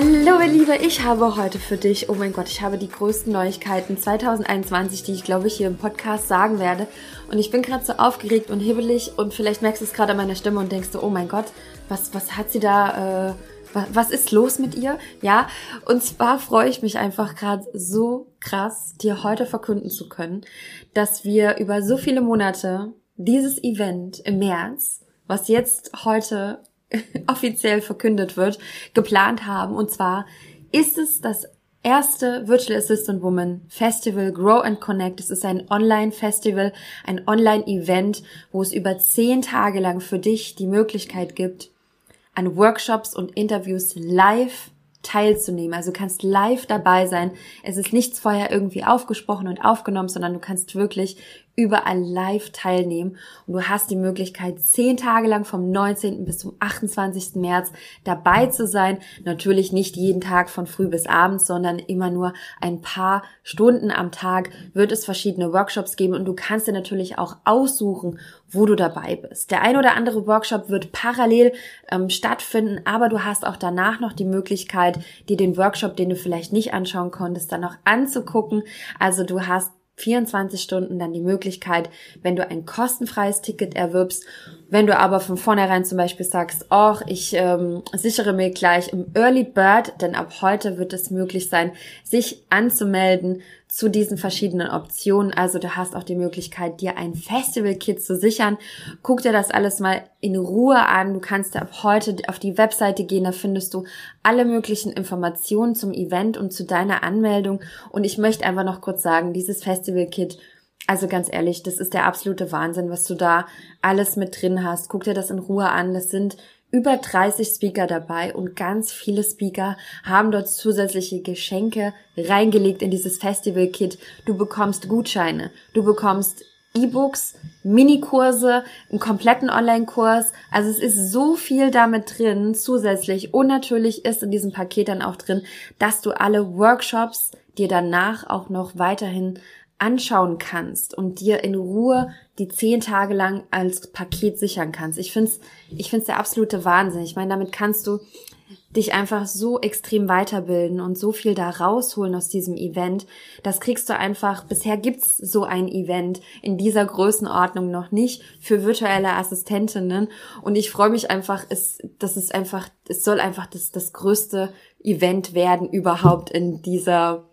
Hallo, ihr Liebe, ich habe heute für dich, oh mein Gott, ich habe die größten Neuigkeiten 2021, die ich glaube ich hier im Podcast sagen werde. Und ich bin gerade so aufgeregt und hibbelig und vielleicht merkst du es gerade an meiner Stimme und denkst du, oh mein Gott, was, was hat sie da, äh, was, was ist los mit ihr? Ja, und zwar freue ich mich einfach gerade so krass, dir heute verkünden zu können, dass wir über so viele Monate dieses Event im März, was jetzt heute offiziell verkündet wird, geplant haben. Und zwar ist es das erste Virtual Assistant Woman Festival Grow and Connect. Es ist ein Online-Festival, ein Online-Event, wo es über zehn Tage lang für dich die Möglichkeit gibt, an Workshops und Interviews live teilzunehmen. Also du kannst live dabei sein. Es ist nichts vorher irgendwie aufgesprochen und aufgenommen, sondern du kannst wirklich überall live teilnehmen. Und du hast die Möglichkeit, zehn Tage lang vom 19. bis zum 28. März dabei zu sein. Natürlich nicht jeden Tag von früh bis abends, sondern immer nur ein paar Stunden am Tag wird es verschiedene Workshops geben und du kannst dir natürlich auch aussuchen, wo du dabei bist. Der ein oder andere Workshop wird parallel ähm, stattfinden, aber du hast auch danach noch die Möglichkeit, dir den Workshop, den du vielleicht nicht anschauen konntest, dann noch anzugucken. Also du hast 24 Stunden dann die Möglichkeit, wenn du ein kostenfreies Ticket erwirbst. Wenn du aber von vornherein zum Beispiel sagst, oh, ich ähm, sichere mir gleich im Early Bird, denn ab heute wird es möglich sein, sich anzumelden zu diesen verschiedenen Optionen. Also du hast auch die Möglichkeit, dir ein Festival-Kit zu sichern. Guck dir das alles mal in Ruhe an. Du kannst ab heute auf die Webseite gehen, da findest du alle möglichen Informationen zum Event und zu deiner Anmeldung. Und ich möchte einfach noch kurz sagen, dieses Festival-Kit also ganz ehrlich, das ist der absolute Wahnsinn, was du da alles mit drin hast. Guck dir das in Ruhe an. Das sind über 30 Speaker dabei und ganz viele Speaker haben dort zusätzliche Geschenke reingelegt in dieses Festival-Kit. Du bekommst Gutscheine, du bekommst E-Books, Minikurse, einen kompletten Online-Kurs. Also es ist so viel damit drin zusätzlich. Und natürlich ist in diesem Paket dann auch drin, dass du alle Workshops dir danach auch noch weiterhin anschauen kannst und dir in Ruhe die zehn Tage lang als Paket sichern kannst. Ich find's, ich find's der absolute Wahnsinn. Ich meine, damit kannst du dich einfach so extrem weiterbilden und so viel da rausholen aus diesem Event. Das kriegst du einfach, bisher gibt's so ein Event in dieser Größenordnung noch nicht für virtuelle Assistentinnen. Und ich freue mich einfach, es, das ist einfach, es soll einfach das, das größte Event werden überhaupt in dieser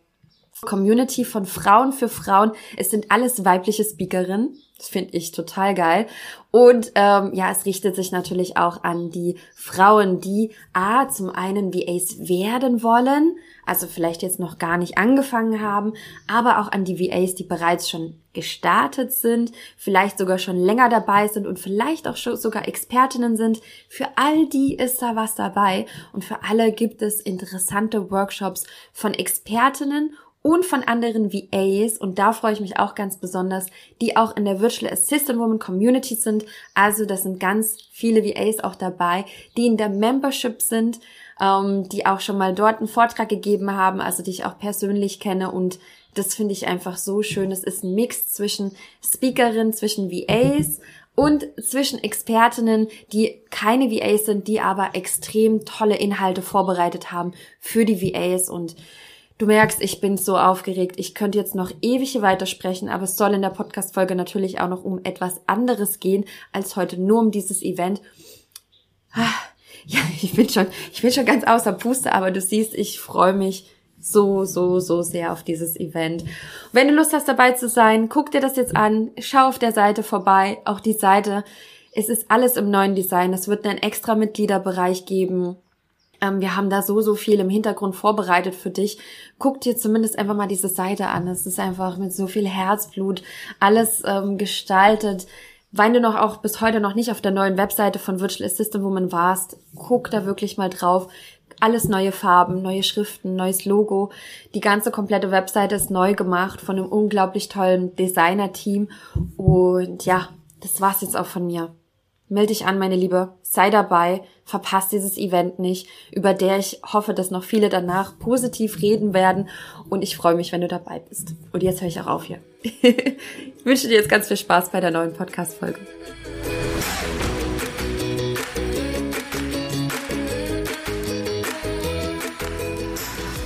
Community von Frauen für Frauen. Es sind alles weibliche Speakerinnen. Das finde ich total geil. Und ähm, ja, es richtet sich natürlich auch an die Frauen, die A, zum einen VAs werden wollen, also vielleicht jetzt noch gar nicht angefangen haben, aber auch an die VAs, die bereits schon gestartet sind, vielleicht sogar schon länger dabei sind und vielleicht auch schon sogar Expertinnen sind. Für all die ist da was dabei und für alle gibt es interessante Workshops von Expertinnen und von anderen VAs und da freue ich mich auch ganz besonders, die auch in der Virtual Assistant Woman Community sind. Also das sind ganz viele VAs auch dabei, die in der Membership sind, ähm, die auch schon mal dort einen Vortrag gegeben haben, also die ich auch persönlich kenne und das finde ich einfach so schön. Es ist ein Mix zwischen Speakerinnen, zwischen VAs und zwischen Expertinnen, die keine VAs sind, die aber extrem tolle Inhalte vorbereitet haben für die VAs und Du merkst, ich bin so aufgeregt. Ich könnte jetzt noch ewig weitersprechen, aber es soll in der Podcast-Folge natürlich auch noch um etwas anderes gehen, als heute nur um dieses Event. Ah, ja, ich bin schon, ich bin schon ganz außer Puste, aber du siehst, ich freue mich so, so, so sehr auf dieses Event. Wenn du Lust hast, dabei zu sein, guck dir das jetzt an, schau auf der Seite vorbei. Auch die Seite, es ist alles im neuen Design. Es wird einen extra Mitgliederbereich geben ähm, wir haben da so, so viel im Hintergrund vorbereitet für dich. Guck dir zumindest einfach mal diese Seite an. Es ist einfach mit so viel Herzblut alles ähm, gestaltet. Wenn du noch auch bis heute noch nicht auf der neuen Webseite von Virtual Assistant Woman warst, guck da wirklich mal drauf. Alles neue Farben, neue Schriften, neues Logo. Die ganze komplette Webseite ist neu gemacht von einem unglaublich tollen Designer-Team. Und ja, das war's jetzt auch von mir. Meld dich an, meine Liebe, sei dabei, verpasst dieses Event nicht, über der ich hoffe, dass noch viele danach positiv reden werden und ich freue mich, wenn du dabei bist. Und jetzt höre ich auch auf hier. ich wünsche dir jetzt ganz viel Spaß bei der neuen Podcast-Folge.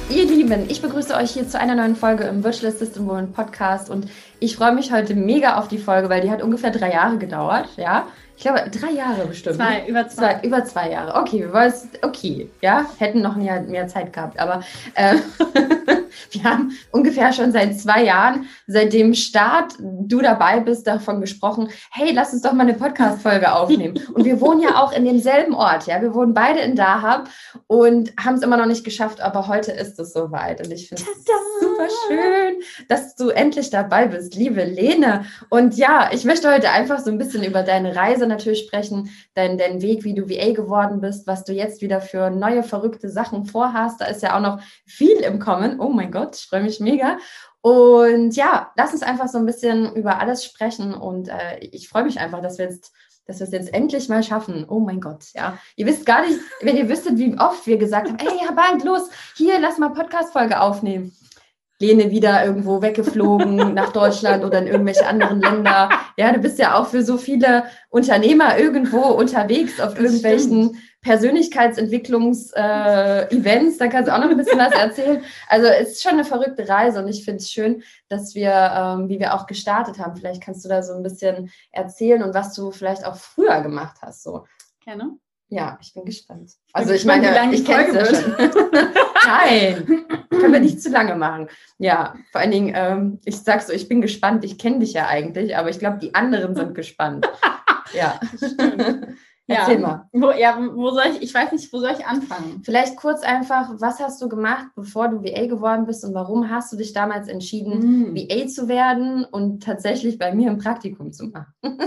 Ihr Lieben, ich begrüße euch hier zu einer neuen Folge im Virtual Assistant Woman Podcast und ich freue mich heute mega auf die Folge, weil die hat ungefähr drei Jahre gedauert, ja. Ich glaube, drei Jahre bestimmt. Zwei, über zwei. zwei über zwei Jahre. Okay, wir wollen es, okay, ja, hätten noch mehr, mehr Zeit gehabt, aber äh, wir haben ungefähr schon seit zwei Jahren, seit dem Start du dabei bist, davon gesprochen, hey, lass uns doch mal eine Podcast-Folge aufnehmen. Und wir wohnen ja auch in demselben Ort, ja, wir wohnen beide in Dahab und haben es immer noch nicht geschafft, aber heute ist es soweit und ich finde es super schön, dass du endlich dabei bist, liebe Lene. Und ja, ich möchte heute einfach so ein bisschen über deine Reise natürlich sprechen, deinen, deinen Weg, wie du VA geworden bist, was du jetzt wieder für neue verrückte Sachen vorhast. Da ist ja auch noch viel im Kommen. Oh mein Gott, ich freue mich mega. Und ja, lass uns einfach so ein bisschen über alles sprechen. Und äh, ich freue mich einfach, dass wir jetzt dass wir es jetzt endlich mal schaffen. Oh mein Gott, ja. Ihr wisst gar nicht, wenn ihr wüsstet, wie oft wir gesagt haben, ey, Herr Band, los, hier, lass mal Podcast-Folge aufnehmen. Lene wieder irgendwo weggeflogen nach Deutschland oder in irgendwelche anderen Länder. Ja, du bist ja auch für so viele Unternehmer irgendwo unterwegs auf irgendwelchen Persönlichkeitsentwicklungs-Events. Äh, da kannst du auch noch ein bisschen was erzählen. Also es ist schon eine verrückte Reise und ich finde es schön, dass wir, ähm, wie wir auch gestartet haben, vielleicht kannst du da so ein bisschen erzählen und was du vielleicht auch früher gemacht hast. So. Gerne. Ja, ich bin gespannt. Also ich meine, ich kenne es ja schon. Nein, können wir nicht zu lange machen. Ja, vor allen Dingen, ähm, ich sag so, ich bin gespannt, ich kenne dich ja eigentlich, aber ich glaube, die anderen sind gespannt. Ja. Erzähl ja. mal. Wo, ja, wo soll ich, ich weiß nicht, wo soll ich anfangen? Vielleicht kurz einfach, was hast du gemacht, bevor du VA geworden bist und warum hast du dich damals entschieden, mm. VA zu werden und tatsächlich bei mir ein Praktikum zu machen?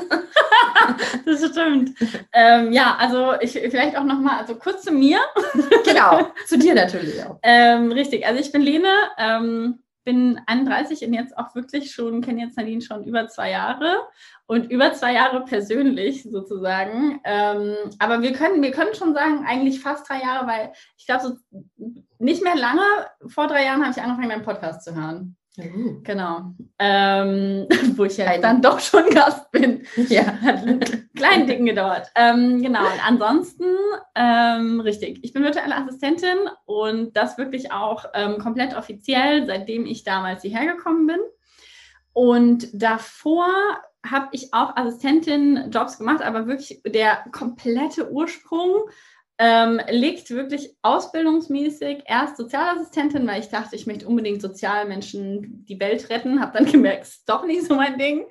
das stimmt. Ähm, ja, also ich vielleicht auch nochmal, also kurz zu mir. genau, zu dir natürlich auch. Ähm, richtig, also ich bin Lene, ähm, bin 31 und jetzt auch wirklich schon, kenne jetzt Nadine schon über zwei Jahre und über zwei Jahre persönlich sozusagen. Ähm, aber wir können, wir können schon sagen, eigentlich fast drei Jahre, weil ich glaube, so nicht mehr lange, vor drei Jahren habe ich angefangen, meinen Podcast zu hören. Mhm. Genau. Ähm, wo ich ja dann doch schon Gast bin. Ja, hat einen kleinen Dicken gedauert. Ähm, genau. Und ansonsten, ähm, richtig, ich bin virtuelle Assistentin und das wirklich auch ähm, komplett offiziell, seitdem ich damals hierher gekommen bin. Und davor habe ich auch Assistentin-Jobs gemacht, aber wirklich der komplette Ursprung ähm, liegt wirklich ausbildungsmäßig erst Sozialassistentin, weil ich dachte, ich möchte unbedingt Sozialmenschen die Welt retten. Habe dann gemerkt, ist doch nicht so mein Ding.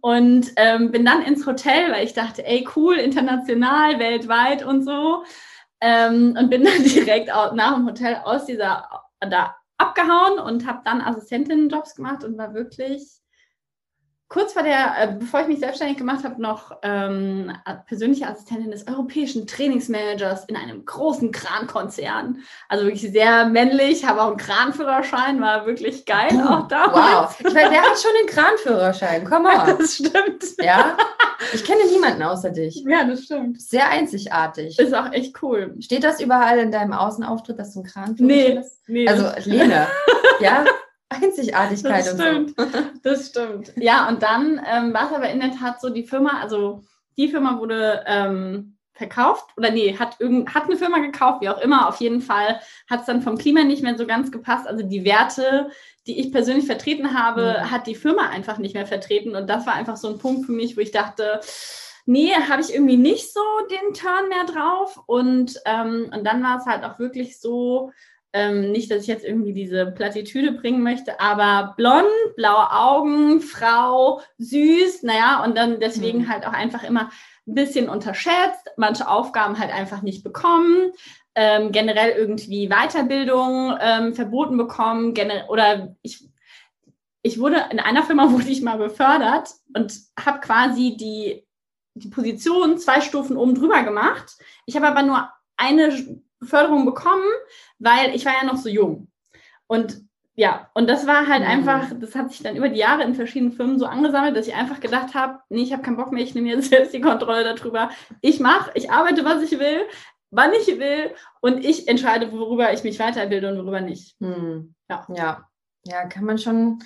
Und ähm, bin dann ins Hotel, weil ich dachte, ey, cool, international, weltweit und so. Ähm, und bin dann direkt nach dem Hotel aus dieser, da abgehauen und habe dann Assistentinnenjobs gemacht und war wirklich kurz vor der, äh, bevor ich mich selbstständig gemacht habe, noch ähm, persönliche Assistentin des europäischen Trainingsmanagers in einem großen Krankonzern. Also wirklich sehr männlich, habe auch einen Kranführerschein, war wirklich geil oh, auch da. Wow, ich meine, wer hat schon den Kranführerschein? Komm mal. Das stimmt. Ja, ich kenne niemanden außer dich. Ja, das stimmt. Sehr einzigartig. Ist auch echt cool. Steht das überall in deinem Außenauftritt, dass du einen Kranführerschein nee, hast? Nee. Also Lene, ja? Einzigartigkeit das stimmt, und so. Das stimmt. Ja, und dann ähm, war es aber in der Tat so, die Firma, also die Firma wurde ähm, verkauft oder nee, hat, irgend, hat eine Firma gekauft, wie auch immer. Auf jeden Fall hat es dann vom Klima nicht mehr so ganz gepasst. Also die Werte, die ich persönlich vertreten habe, mhm. hat die Firma einfach nicht mehr vertreten. Und das war einfach so ein Punkt für mich, wo ich dachte, nee, habe ich irgendwie nicht so den Turn mehr drauf. Und, ähm, und dann war es halt auch wirklich so, ähm, nicht, dass ich jetzt irgendwie diese Plattitüde bringen möchte, aber blond, blaue Augen, Frau, süß, naja, und dann deswegen mhm. halt auch einfach immer ein bisschen unterschätzt, manche Aufgaben halt einfach nicht bekommen, ähm, generell irgendwie Weiterbildung ähm, verboten bekommen, oder ich, ich wurde, in einer Firma wurde ich mal befördert und habe quasi die, die Position zwei Stufen oben drüber gemacht. Ich habe aber nur eine Beförderung bekommen, weil ich war ja noch so jung. Und ja, und das war halt mhm. einfach, das hat sich dann über die Jahre in verschiedenen Firmen so angesammelt, dass ich einfach gedacht habe, nee, ich habe keinen Bock mehr, ich nehme jetzt selbst die Kontrolle darüber. Ich mache, ich arbeite, was ich will, wann ich will und ich entscheide, worüber ich mich weiterbilde und worüber nicht. Mhm. Ja. ja. Ja, kann man schon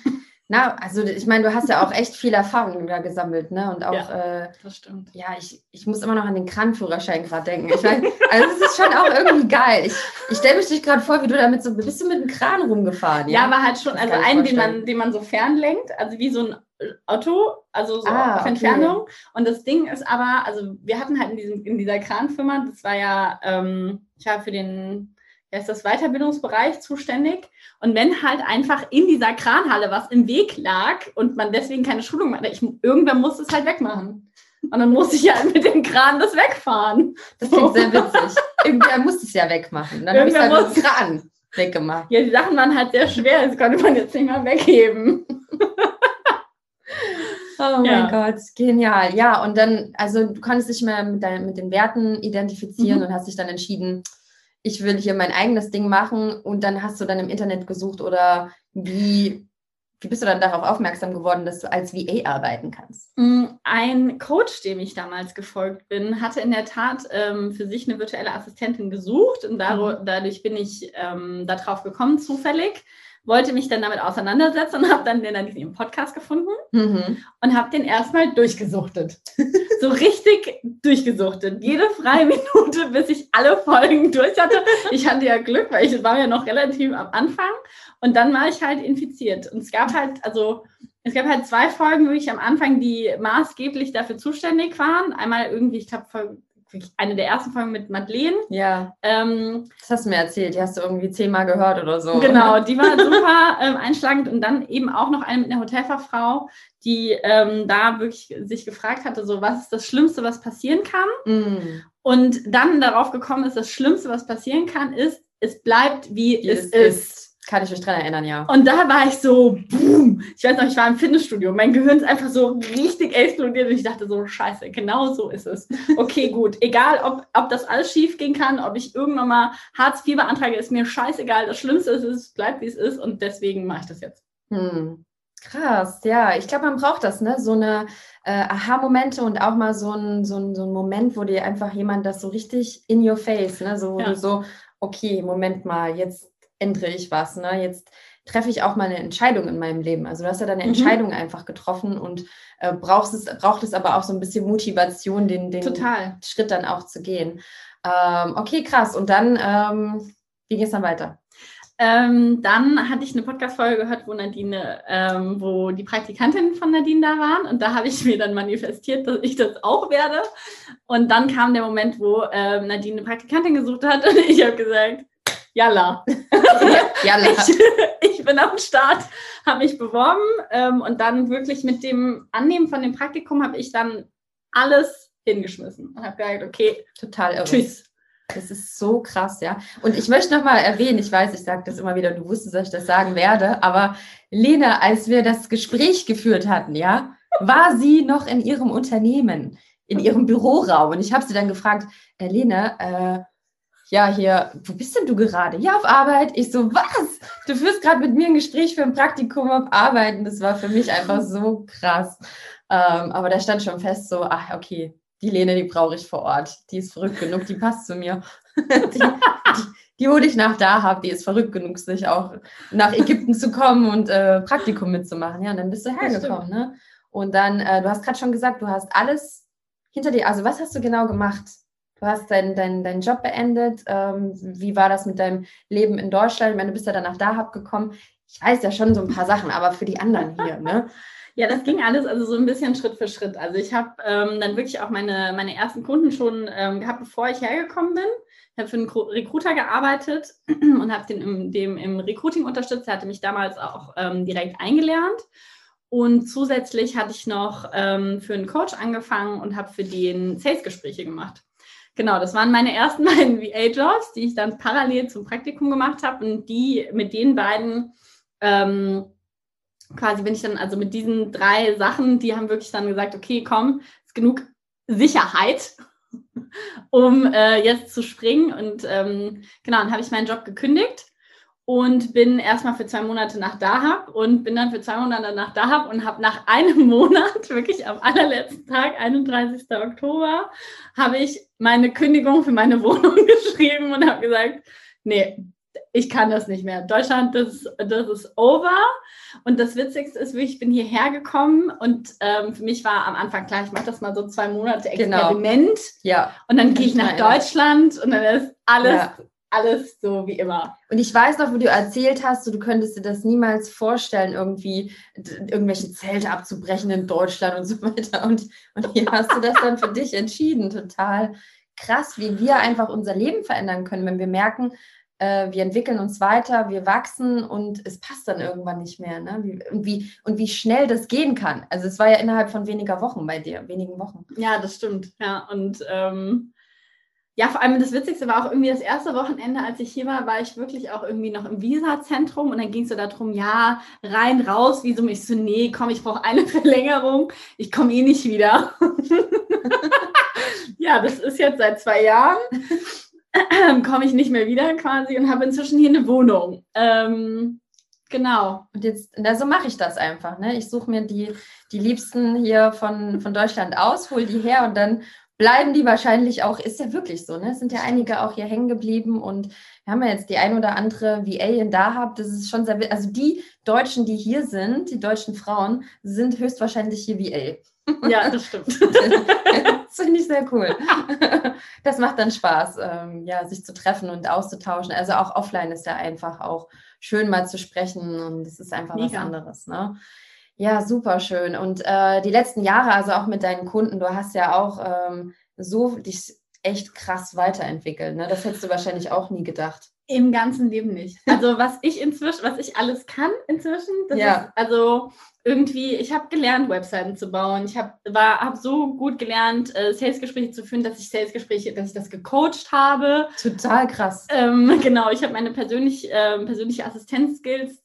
Na, also ich meine, du hast ja auch echt viel Erfahrung da gesammelt, ne? Und auch, ja, äh, das stimmt. Ja, ich, ich muss immer noch an den Kranführerschein gerade denken. Ich mein, also es ist schon auch irgendwie geil. Ich, ich stelle mich dich gerade vor, wie du damit so, bist du mit dem Kran rumgefahren? Ja, ja aber halt schon, also einen, den man, den man so fernlenkt, also wie so ein Otto, also so ah, auf Entfernung. Okay. Und das Ding ist aber, also wir hatten halt in, diesem, in dieser Kranfirma, das war ja, ähm, ich war für den, ja, ist das Weiterbildungsbereich zuständig. Und wenn halt einfach in dieser Kranhalle was im Weg lag und man deswegen keine Schulung machte, ich, irgendwer muss es halt wegmachen. Und dann muss ich ja halt mit dem Kran das wegfahren. Das klingt sehr witzig. Irgendwer muss es ja wegmachen. Dann habe ich halt mit dem Kran weggemacht. Ja, die Sachen waren halt sehr schwer, das konnte man jetzt nicht mal wegheben. Oh mein ja. Gott, genial. Ja, und dann, also du konntest dich mehr mit, dein, mit den Werten identifizieren mhm. und hast dich dann entschieden, ich will hier mein eigenes Ding machen und dann hast du dann im Internet gesucht oder wie, wie bist du dann darauf aufmerksam geworden, dass du als VA arbeiten kannst? Mm, ein Coach, dem ich damals gefolgt bin, hatte in der Tat ähm, für sich eine virtuelle Assistentin gesucht und dadurch, mhm. dadurch bin ich ähm, darauf gekommen, zufällig wollte mich dann damit auseinandersetzen und habe dann den dann in ihrem Podcast gefunden mhm. und habe den erstmal durchgesuchtet. so richtig durchgesuchtet. Jede freie Minute, bis ich alle Folgen durch hatte. Ich hatte ja Glück, weil ich war ja noch relativ am Anfang und dann war ich halt infiziert. Und es gab halt, also es gab halt zwei Folgen, wo ich am Anfang, die maßgeblich dafür zuständig waren. Einmal irgendwie, ich glaube, eine der ersten Folgen mit Madeleine. Ja. Ähm, das hast du mir erzählt, die hast du irgendwie zehnmal gehört oder so. Genau, die war super ähm, einschlagend und dann eben auch noch eine mit einer Hotelfachfrau, die ähm, da wirklich sich gefragt hatte, so was ist das Schlimmste, was passieren kann? Mm. Und dann darauf gekommen ist, das Schlimmste, was passieren kann, ist, es bleibt wie, wie es, es ist. ist. Kann ich mich dran erinnern, ja. Und da war ich so, boom. Ich weiß noch, ich war im Fitnessstudio. Mein Gehirn ist einfach so richtig explodiert und ich dachte so, scheiße, genau so ist es. Okay, gut. Egal, ob, ob das alles schief gehen kann, ob ich irgendwann mal Hartz IV beantrage, ist mir scheißegal. Das Schlimmste ist, es bleibt, wie es ist und deswegen mache ich das jetzt. Hm. Krass, ja. Ich glaube, man braucht das, ne? So eine äh, Aha-Momente und auch mal so ein, so, ein, so ein Moment, wo dir einfach jemand das so richtig in your face, ne? So, wo ja. du so, okay, Moment mal, jetzt ändere ich was. Ne? Jetzt treffe ich auch mal eine Entscheidung in meinem Leben. Also du hast ja deine mhm. Entscheidung einfach getroffen und äh, brauchst es, braucht es aber auch so ein bisschen Motivation, den, den Schritt dann auch zu gehen. Ähm, okay, krass. Und dann, ähm, wie geht es dann weiter? Ähm, dann hatte ich eine Podcast-Folge gehört, wo Nadine, ähm, wo die Praktikantinnen von Nadine da waren. Und da habe ich mir dann manifestiert, dass ich das auch werde. Und dann kam der Moment, wo ähm, Nadine eine Praktikantin gesucht hat. Und ich habe gesagt, Jalla. Jalla. Ich, ich, bin am Start, habe mich beworben ähm, und dann wirklich mit dem Annehmen von dem Praktikum habe ich dann alles hingeschmissen und habe gesagt, okay, total irre. Tschüss. Das ist so krass, ja. Und ich möchte nochmal erwähnen, ich weiß, ich sage das immer wieder, du wusstest, dass ich das sagen werde, aber Lena, als wir das Gespräch geführt hatten, ja, war sie noch in ihrem Unternehmen, in ihrem Büroraum. Und ich habe sie dann gefragt, äh, Lena, äh, ja, hier, wo bist denn du gerade? Ja, auf Arbeit. Ich so, was? Du führst gerade mit mir ein Gespräch für ein Praktikum auf Arbeit. Und das war für mich einfach so krass. Ähm, aber da stand schon fest so, ach, okay, die Lene, die brauche ich vor Ort. Die ist verrückt genug, die passt zu mir. die, die, die, wo ich nach da habe, die ist verrückt genug, sich auch nach Ägypten zu kommen und äh, Praktikum mitzumachen. Ja, und dann bist du hergekommen. Ne? Und dann, äh, du hast gerade schon gesagt, du hast alles hinter dir. Also, was hast du genau gemacht? Du hast deinen dein, dein Job beendet. Ähm, wie war das mit deinem Leben in Deutschland? Ich meine, du bist ja danach da gekommen. Ich weiß ja schon so ein paar Sachen, aber für die anderen hier, ne? Ja, das ging alles also so ein bisschen Schritt für Schritt. Also ich habe ähm, dann wirklich auch meine, meine ersten Kunden schon ähm, gehabt, bevor ich hergekommen bin. Ich habe für einen Recruiter gearbeitet und habe den im, dem im Recruiting unterstützt. Er hatte mich damals auch ähm, direkt eingelernt. Und zusätzlich hatte ich noch ähm, für einen Coach angefangen und habe für den Sales-Gespräche gemacht. Genau, das waren meine ersten beiden VA-Jobs, die ich dann parallel zum Praktikum gemacht habe. Und die mit den beiden ähm, quasi bin ich dann, also mit diesen drei Sachen, die haben wirklich dann gesagt, okay, komm, ist genug Sicherheit, um äh, jetzt zu springen. Und ähm, genau, dann habe ich meinen Job gekündigt und bin erstmal für zwei Monate nach Dahab und bin dann für zwei Monate nach Dahab und habe nach einem Monat, wirklich am allerletzten Tag, 31. Oktober, habe ich meine Kündigung für meine Wohnung geschrieben und habe gesagt, nee, ich kann das nicht mehr. Deutschland, das, das ist over. Und das Witzigste ist ich bin hierher gekommen und ähm, für mich war am Anfang klar, ich mache das mal so zwei Monate Genau. Experiment. Ja. Und dann gehe ich nach. Deutschland und dann ist alles, Ja. Alles so wie immer. Und ich weiß noch, wo du erzählt hast, so, du könntest dir das niemals vorstellen, irgendwie irgendwelche Zelte abzubrechen in Deutschland und so weiter. Und, und hier hast du das dann für dich entschieden. Total krass, wie wir einfach unser Leben verändern können, wenn wir merken, äh, wir entwickeln uns weiter, wir wachsen und es passt dann irgendwann nicht mehr. Ne? Wie, und, wie, und wie schnell das gehen kann. Also es war ja innerhalb von weniger Wochen bei dir, wenigen Wochen. Ja, das stimmt. Ja, und ähm, ja, vor allem das Witzigste war auch irgendwie das erste Wochenende, als ich hier war, war ich wirklich auch irgendwie noch im Visa-Zentrum und dann ging es so darum, ja, rein, raus, Visum. Ich so, nee, komm, ich brauche eine Verlängerung, ich komme eh nicht wieder. ja, das ist jetzt seit zwei Jahren. komme ich nicht mehr wieder quasi und habe inzwischen hier eine Wohnung. Ähm, genau. Und jetzt, na, so mache ich das einfach. Ne? Ich suche mir die, die Liebsten hier von, von Deutschland aus, hole die her und dann bleiben die wahrscheinlich auch, ist ja wirklich so, ne? Es sind ja einige auch hier hängen geblieben und wir haben ja jetzt die ein oder andere VA in Dahab, das ist schon sehr, also die Deutschen, die hier sind, die deutschen Frauen, sind höchstwahrscheinlich hier VA. Ja, das stimmt. das finde ich sehr cool. Das macht dann Spaß, ähm, ja, sich zu treffen und auszutauschen. Also auch offline ist ja einfach auch schön mal zu sprechen und es ist einfach was Mega. anderes. Ne? Ja, super schön. Und äh, die letzten Jahre, also auch mit deinen Kunden, du hast ja auch ähm, so dich echt krass weiterentwickelt. Ne? Das hättest du wahrscheinlich auch nie gedacht. Im ganzen Leben nicht. Also was ich inzwischen, was ich alles kann inzwischen, das Ja. ist also irgendwie, ich habe gelernt, Webseiten zu bauen. Ich habe habe so gut gelernt, äh, Salesgespräche zu führen, dass ich Salesgespräche, dass ich das gecoacht habe. Total krass. Ähm, genau, ich habe meine persönlich, ähm, persönliche Assistenzskills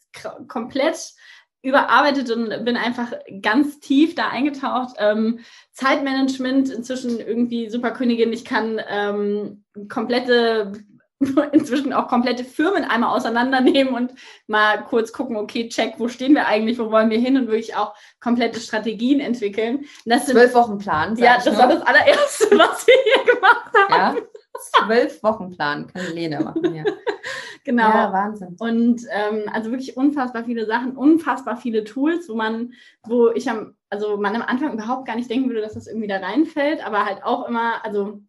komplett überarbeitet und bin einfach ganz tief da eingetaucht. Ähm, Zeitmanagement inzwischen irgendwie Superkönigin. Ich kann ähm, komplette, inzwischen auch komplette Firmen einmal auseinandernehmen und mal kurz gucken, okay, check, wo stehen wir eigentlich, wo wollen wir hin und wirklich auch komplette Strategien entwickeln. Und Das sind, Zwölf Wochen Plan. ja, das nur. war das allererste, was wir hier gemacht haben. Ja, zwölf Wochen Plan kann Lene machen. Ja, Genau. ja Wahnsinn. Und ähm, also wirklich unfassbar viele Sachen, unfassbar viele Tools, wo man, wo ich am, also man am Anfang überhaupt gar nicht denken würde, dass das irgendwie da reinfällt, aber halt auch immer, also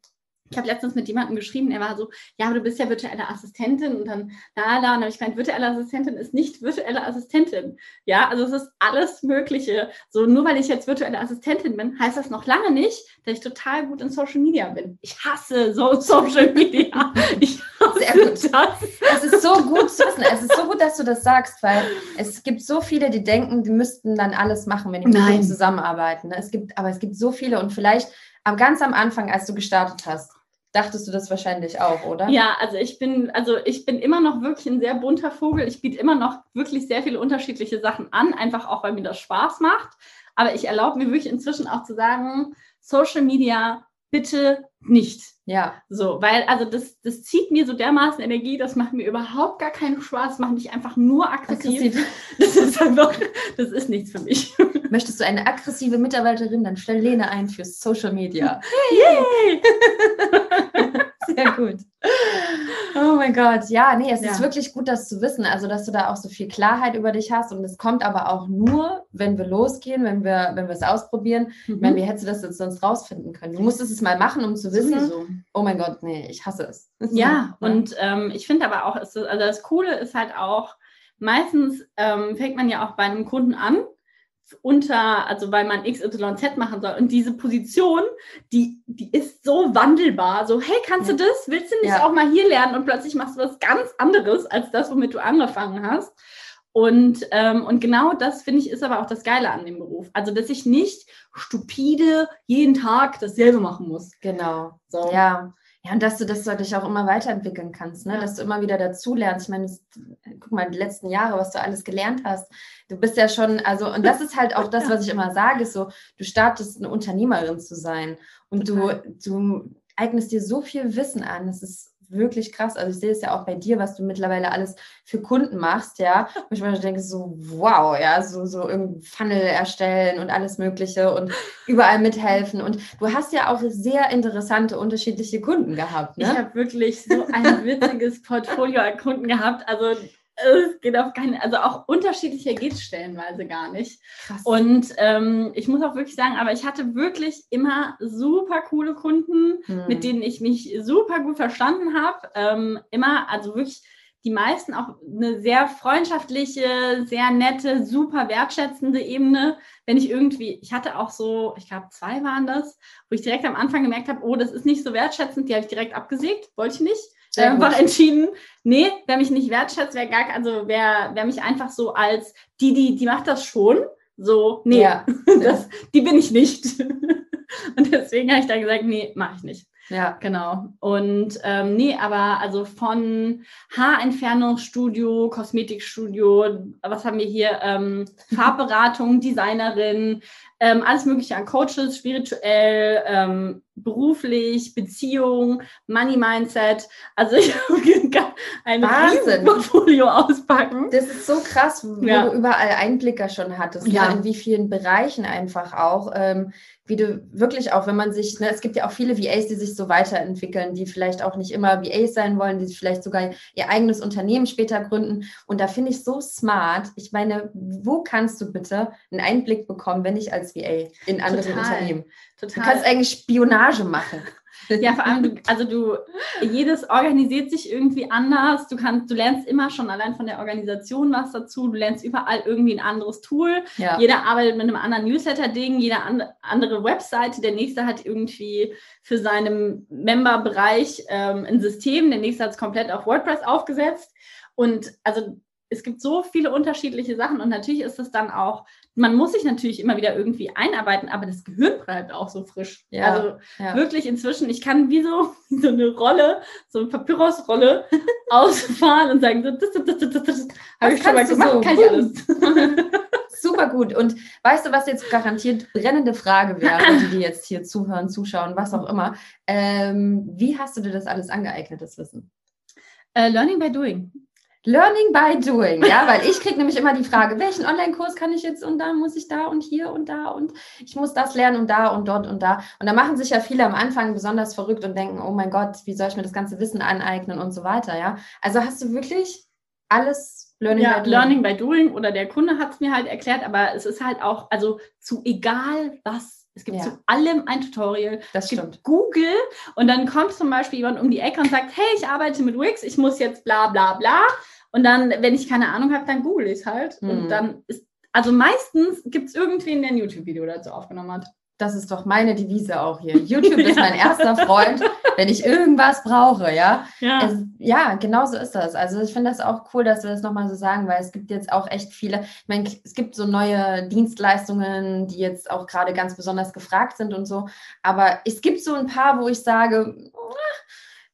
ich habe letztens mit jemandem geschrieben, er war so, ja, aber du bist ja virtuelle Assistentin und dann, da, da, und dann habe ich gemeint, virtuelle Assistentin ist nicht virtuelle Assistentin. Ja, also es ist alles Mögliche. So, nur weil ich jetzt virtuelle Assistentin bin, heißt das noch lange nicht, dass ich total gut in Social Media bin. Ich hasse so Social Media. Ich hasse Sehr gut. das. Es ist so gut zu wissen. Es ist so gut, dass du das sagst, weil es gibt so viele, die denken, die müssten dann alles machen, wenn die mit Nein. zusammenarbeiten. Es gibt, aber es gibt so viele und vielleicht ganz am Anfang, als du gestartet hast, dachtest du das wahrscheinlich auch, oder? Ja, also ich bin, also ich bin immer noch wirklich ein sehr bunter Vogel. Ich biete immer noch wirklich sehr viele unterschiedliche Sachen an, einfach auch, weil mir das Spaß macht. Aber ich erlaube mir wirklich inzwischen auch zu sagen, Social Media bitte nicht. Ja, So, weil, also das, das zieht mir so dermaßen Energie, das macht mir überhaupt gar keinen Spaß, macht mich einfach nur aggressiv. aggressiv. Das ist einfach, das ist nichts für mich. Möchtest du eine aggressive Mitarbeiterin, dann stell Lene ein für Social Media. Yay! Sehr gut. Oh mein Gott, ja, nee, es Ja. ist wirklich gut, das zu wissen, also dass du da auch so viel Klarheit über dich hast und es kommt aber auch nur, wenn wir losgehen, wenn wir, wenn wir es ausprobieren. Ich meine, wie hättest du das jetzt sonst rausfinden können? Du musstest es mal machen, um zu wissen, Sowieso. oh mein Gott, nee, ich hasse es. Ja, und ähm, ich finde aber auch, also das Coole ist halt auch, meistens ähm, fängt man ja auch bei einem Kunden an, unter, also weil man XYZ machen soll. Und diese Position, die, die ist so wandelbar. So, hey, kannst Ja. du das? Willst du nicht Ja. auch mal hier lernen? Und plötzlich machst du was ganz anderes als das, womit du angefangen hast. Und, ähm, und genau das, finde ich, ist aber auch das Geile an dem Beruf. Also, dass ich nicht stupide jeden Tag dasselbe machen muss. Genau. So. Ja. Ja, und dass du das dich auch immer weiterentwickeln kannst, ne? Ja. dass du immer wieder dazulernst. Ich meine, das, guck mal, die letzten Jahre, was du alles gelernt hast. Du bist ja schon, also, und das ist halt auch das, was ich immer sage, ist so, du startest eine Unternehmerin zu sein und du, du eignest dir so viel Wissen an. Das ist wirklich krass. Also ich sehe es ja auch bei dir, was du mittlerweile alles für Kunden machst, ja. Und ich denke so, wow, ja, so, so irgendein Funnel erstellen und alles Mögliche und überall mithelfen. Und du hast ja auch sehr interessante, unterschiedliche Kunden gehabt. Ne? Ich habe wirklich so ein witziges Portfolio an Kunden gehabt. Also es geht auf keine, also auch unterschiedlicher geht stellenweise gar nicht. Krass. Und ähm, ich muss auch wirklich sagen, aber ich hatte wirklich immer super coole Kunden, hm. mit denen ich mich super gut verstanden habe. Ähm, immer, also wirklich die meisten auch eine sehr freundschaftliche, sehr nette, super wertschätzende Ebene. Wenn ich irgendwie, ich hatte auch so, ich glaube, zwei waren das, wo ich direkt am Anfang gemerkt habe, oh, das ist nicht so wertschätzend, die habe ich direkt abgesägt, wollte ich nicht. Sehr einfach gut. entschieden, nee, wer mich nicht wertschätzt, wer gar, also wer, wer mich einfach so als die, die, die macht das schon, so, nee, ja. das, die bin ich nicht. Und deswegen habe ich da gesagt, nee, mache ich nicht. Ja. Genau. Und ähm, nee, aber also von Haarentfernungsstudio, Kosmetikstudio, was haben wir hier? Ähm, Farbberatung, Designerin, ähm, alles Mögliche an Coaches, spirituell, ähm, beruflich, Beziehung, Money Mindset. Also ich kann ein Portfolio auspacken. Das ist so krass, wo ja. du überall Einblicker schon hattest, ne? ja. in wie vielen Bereichen einfach auch. Ähm, wie du wirklich auch, wenn man sich, ne, es gibt ja auch viele VAs, die sich so weiterentwickeln, die vielleicht auch nicht immer VAs sein wollen, die vielleicht sogar ihr eigenes Unternehmen später gründen. Und da finde ich so smart. Ich meine, wo kannst du bitte einen Einblick bekommen, wenn ich als VA in anderen Total. Unternehmen? Total. Du kannst eigentlich Spionage machen. Ja, vor allem, du, also du, jedes organisiert sich irgendwie anders. Du kannst, du lernst immer schon allein von der Organisation was dazu. Du lernst überall irgendwie ein anderes Tool. Ja. Jeder arbeitet mit einem anderen Newsletter-Ding, jeder an, andere Webseite. Der nächste hat irgendwie für seinen Member-Bereich ähm, ein System. Der nächste hat es komplett auf WordPress aufgesetzt. Und also es gibt so viele unterschiedliche Sachen und natürlich ist es dann auch, man muss sich natürlich immer wieder irgendwie einarbeiten, aber das Gehirn bleibt auch so frisch. Ja, also ja. wirklich inzwischen, ich kann wie so, so eine Rolle, so eine Papyrusrolle ausfahren und sagen, so, das, das, das, das, das habe ich schon mal gemacht, so. kann ich alles. Super gut. Und weißt du, was jetzt garantiert brennende Frage wäre, die die jetzt hier zuhören, zuschauen, was auch immer. Ähm, wie hast du dir das alles angeeignet, das Wissen? Uh, learning by doing. Learning by doing, ja, weil ich kriege nämlich immer die Frage, welchen Online-Kurs kann ich jetzt und da muss ich da und hier und da und ich muss das lernen und da und dort und da. Und da machen sich ja viele am Anfang besonders verrückt und denken, oh mein Gott, wie soll ich mir das ganze Wissen aneignen und so weiter, ja. Also hast du wirklich alles Learning ja, by Doing? Learning by Doing oder der Kunde hat es mir halt erklärt, aber es ist halt auch, also zu egal was es gibt ja. zu allem ein Tutorial. Das es stimmt. Google und dann kommt zum Beispiel jemand um die Ecke und sagt, hey, ich arbeite mit Wix, ich muss jetzt bla bla bla. Und dann, wenn ich keine Ahnung habe, dann google ich es halt. Mhm. Und dann ist, also meistens gibt es irgendwen, der ein YouTube-Video dazu aufgenommen hat. Das ist doch meine Devise auch hier. YouTube ist mein erster Freund, wenn ich irgendwas brauche, ja. Ja, es, ja genau so ist das. Also ich finde das auch cool, dass wir das nochmal so sagen, weil es gibt jetzt auch echt viele, ich meine, es gibt so neue Dienstleistungen, die jetzt auch gerade ganz besonders gefragt sind und so. Aber es gibt so ein paar, wo ich sage,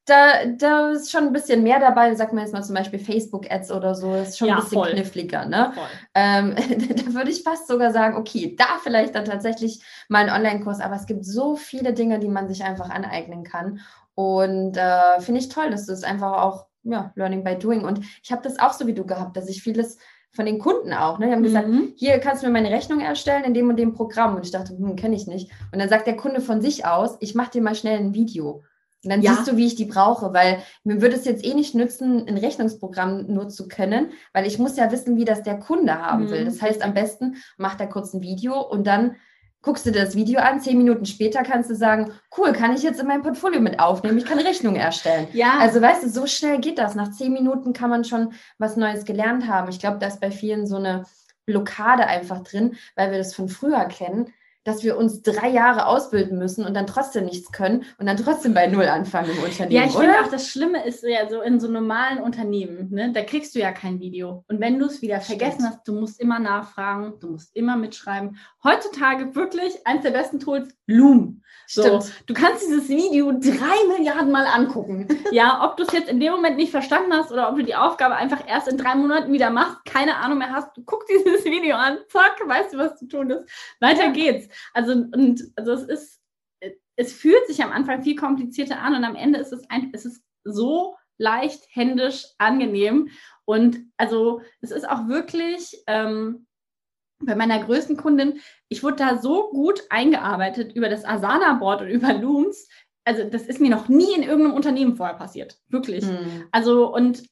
da, da ist schon ein bisschen mehr dabei. Sagt man jetzt mal zum Beispiel Facebook-Ads oder so, ist schon ja, ein bisschen voll. kniffliger. Ne? Ähm, da würde ich fast sogar sagen, okay, da vielleicht dann tatsächlich mal ein Online-Kurs, aber es gibt so viele Dinge, die man sich einfach aneignen kann. Und äh, finde ich toll, dass du es einfach auch, ja, Learning by Doing. Und ich habe das auch so wie du gehabt, dass ich vieles von den Kunden auch. Ne? Die haben gesagt, mhm. hier kannst du mir meine Rechnung erstellen in dem und dem Programm. Und ich dachte, hm, kenne ich nicht. Und dann sagt der Kunde von sich aus, ich mache dir mal schnell ein Video. Und dann ja. siehst du, wie ich die brauche, weil mir würde es jetzt eh nicht nützen, ein Rechnungsprogramm nur zu können, weil ich muss ja wissen, wie das der Kunde haben mhm. will. Das heißt, am besten macht er kurz ein Video und dann guckst du dir das Video an, zehn Minuten später kannst du sagen, cool, kann ich jetzt in mein Portfolio mit aufnehmen, ich kann Rechnungen erstellen. Ja. Also weißt du, so schnell geht das. Nach zehn Minuten kann man schon was Neues gelernt haben. Ich glaube, da ist bei vielen so eine Blockade einfach drin, weil wir das von früher kennen dass wir uns drei Jahre ausbilden müssen und dann trotzdem nichts können und dann trotzdem bei Null anfangen im Unternehmen. Ja, ich oder? finde auch, das Schlimme ist ja so in so normalen Unternehmen, ne, da kriegst du ja kein Video. Und wenn du es wieder Stimmt. vergessen hast, du musst immer nachfragen, du musst immer mitschreiben. Heutzutage wirklich eins der besten Tools, Loom. So, du kannst dieses Video drei Milliarden Mal angucken. ja, ob du es jetzt in dem Moment nicht verstanden hast oder ob du die Aufgabe einfach erst in drei Monaten wieder machst, keine Ahnung mehr hast, du guckst dieses Video an, zack, weißt du, was zu tun ist. Weiter geht's. Also, und also es ist, es fühlt sich am Anfang viel komplizierter an und am Ende ist es ein, es ist so leicht, händisch, angenehm. Und also es ist auch wirklich ähm, bei meiner größten Kundin, ich wurde da so gut eingearbeitet über das Asana-Board und über Looms. Also das ist mir noch nie in irgendeinem Unternehmen vorher passiert. Wirklich. Mhm. Also und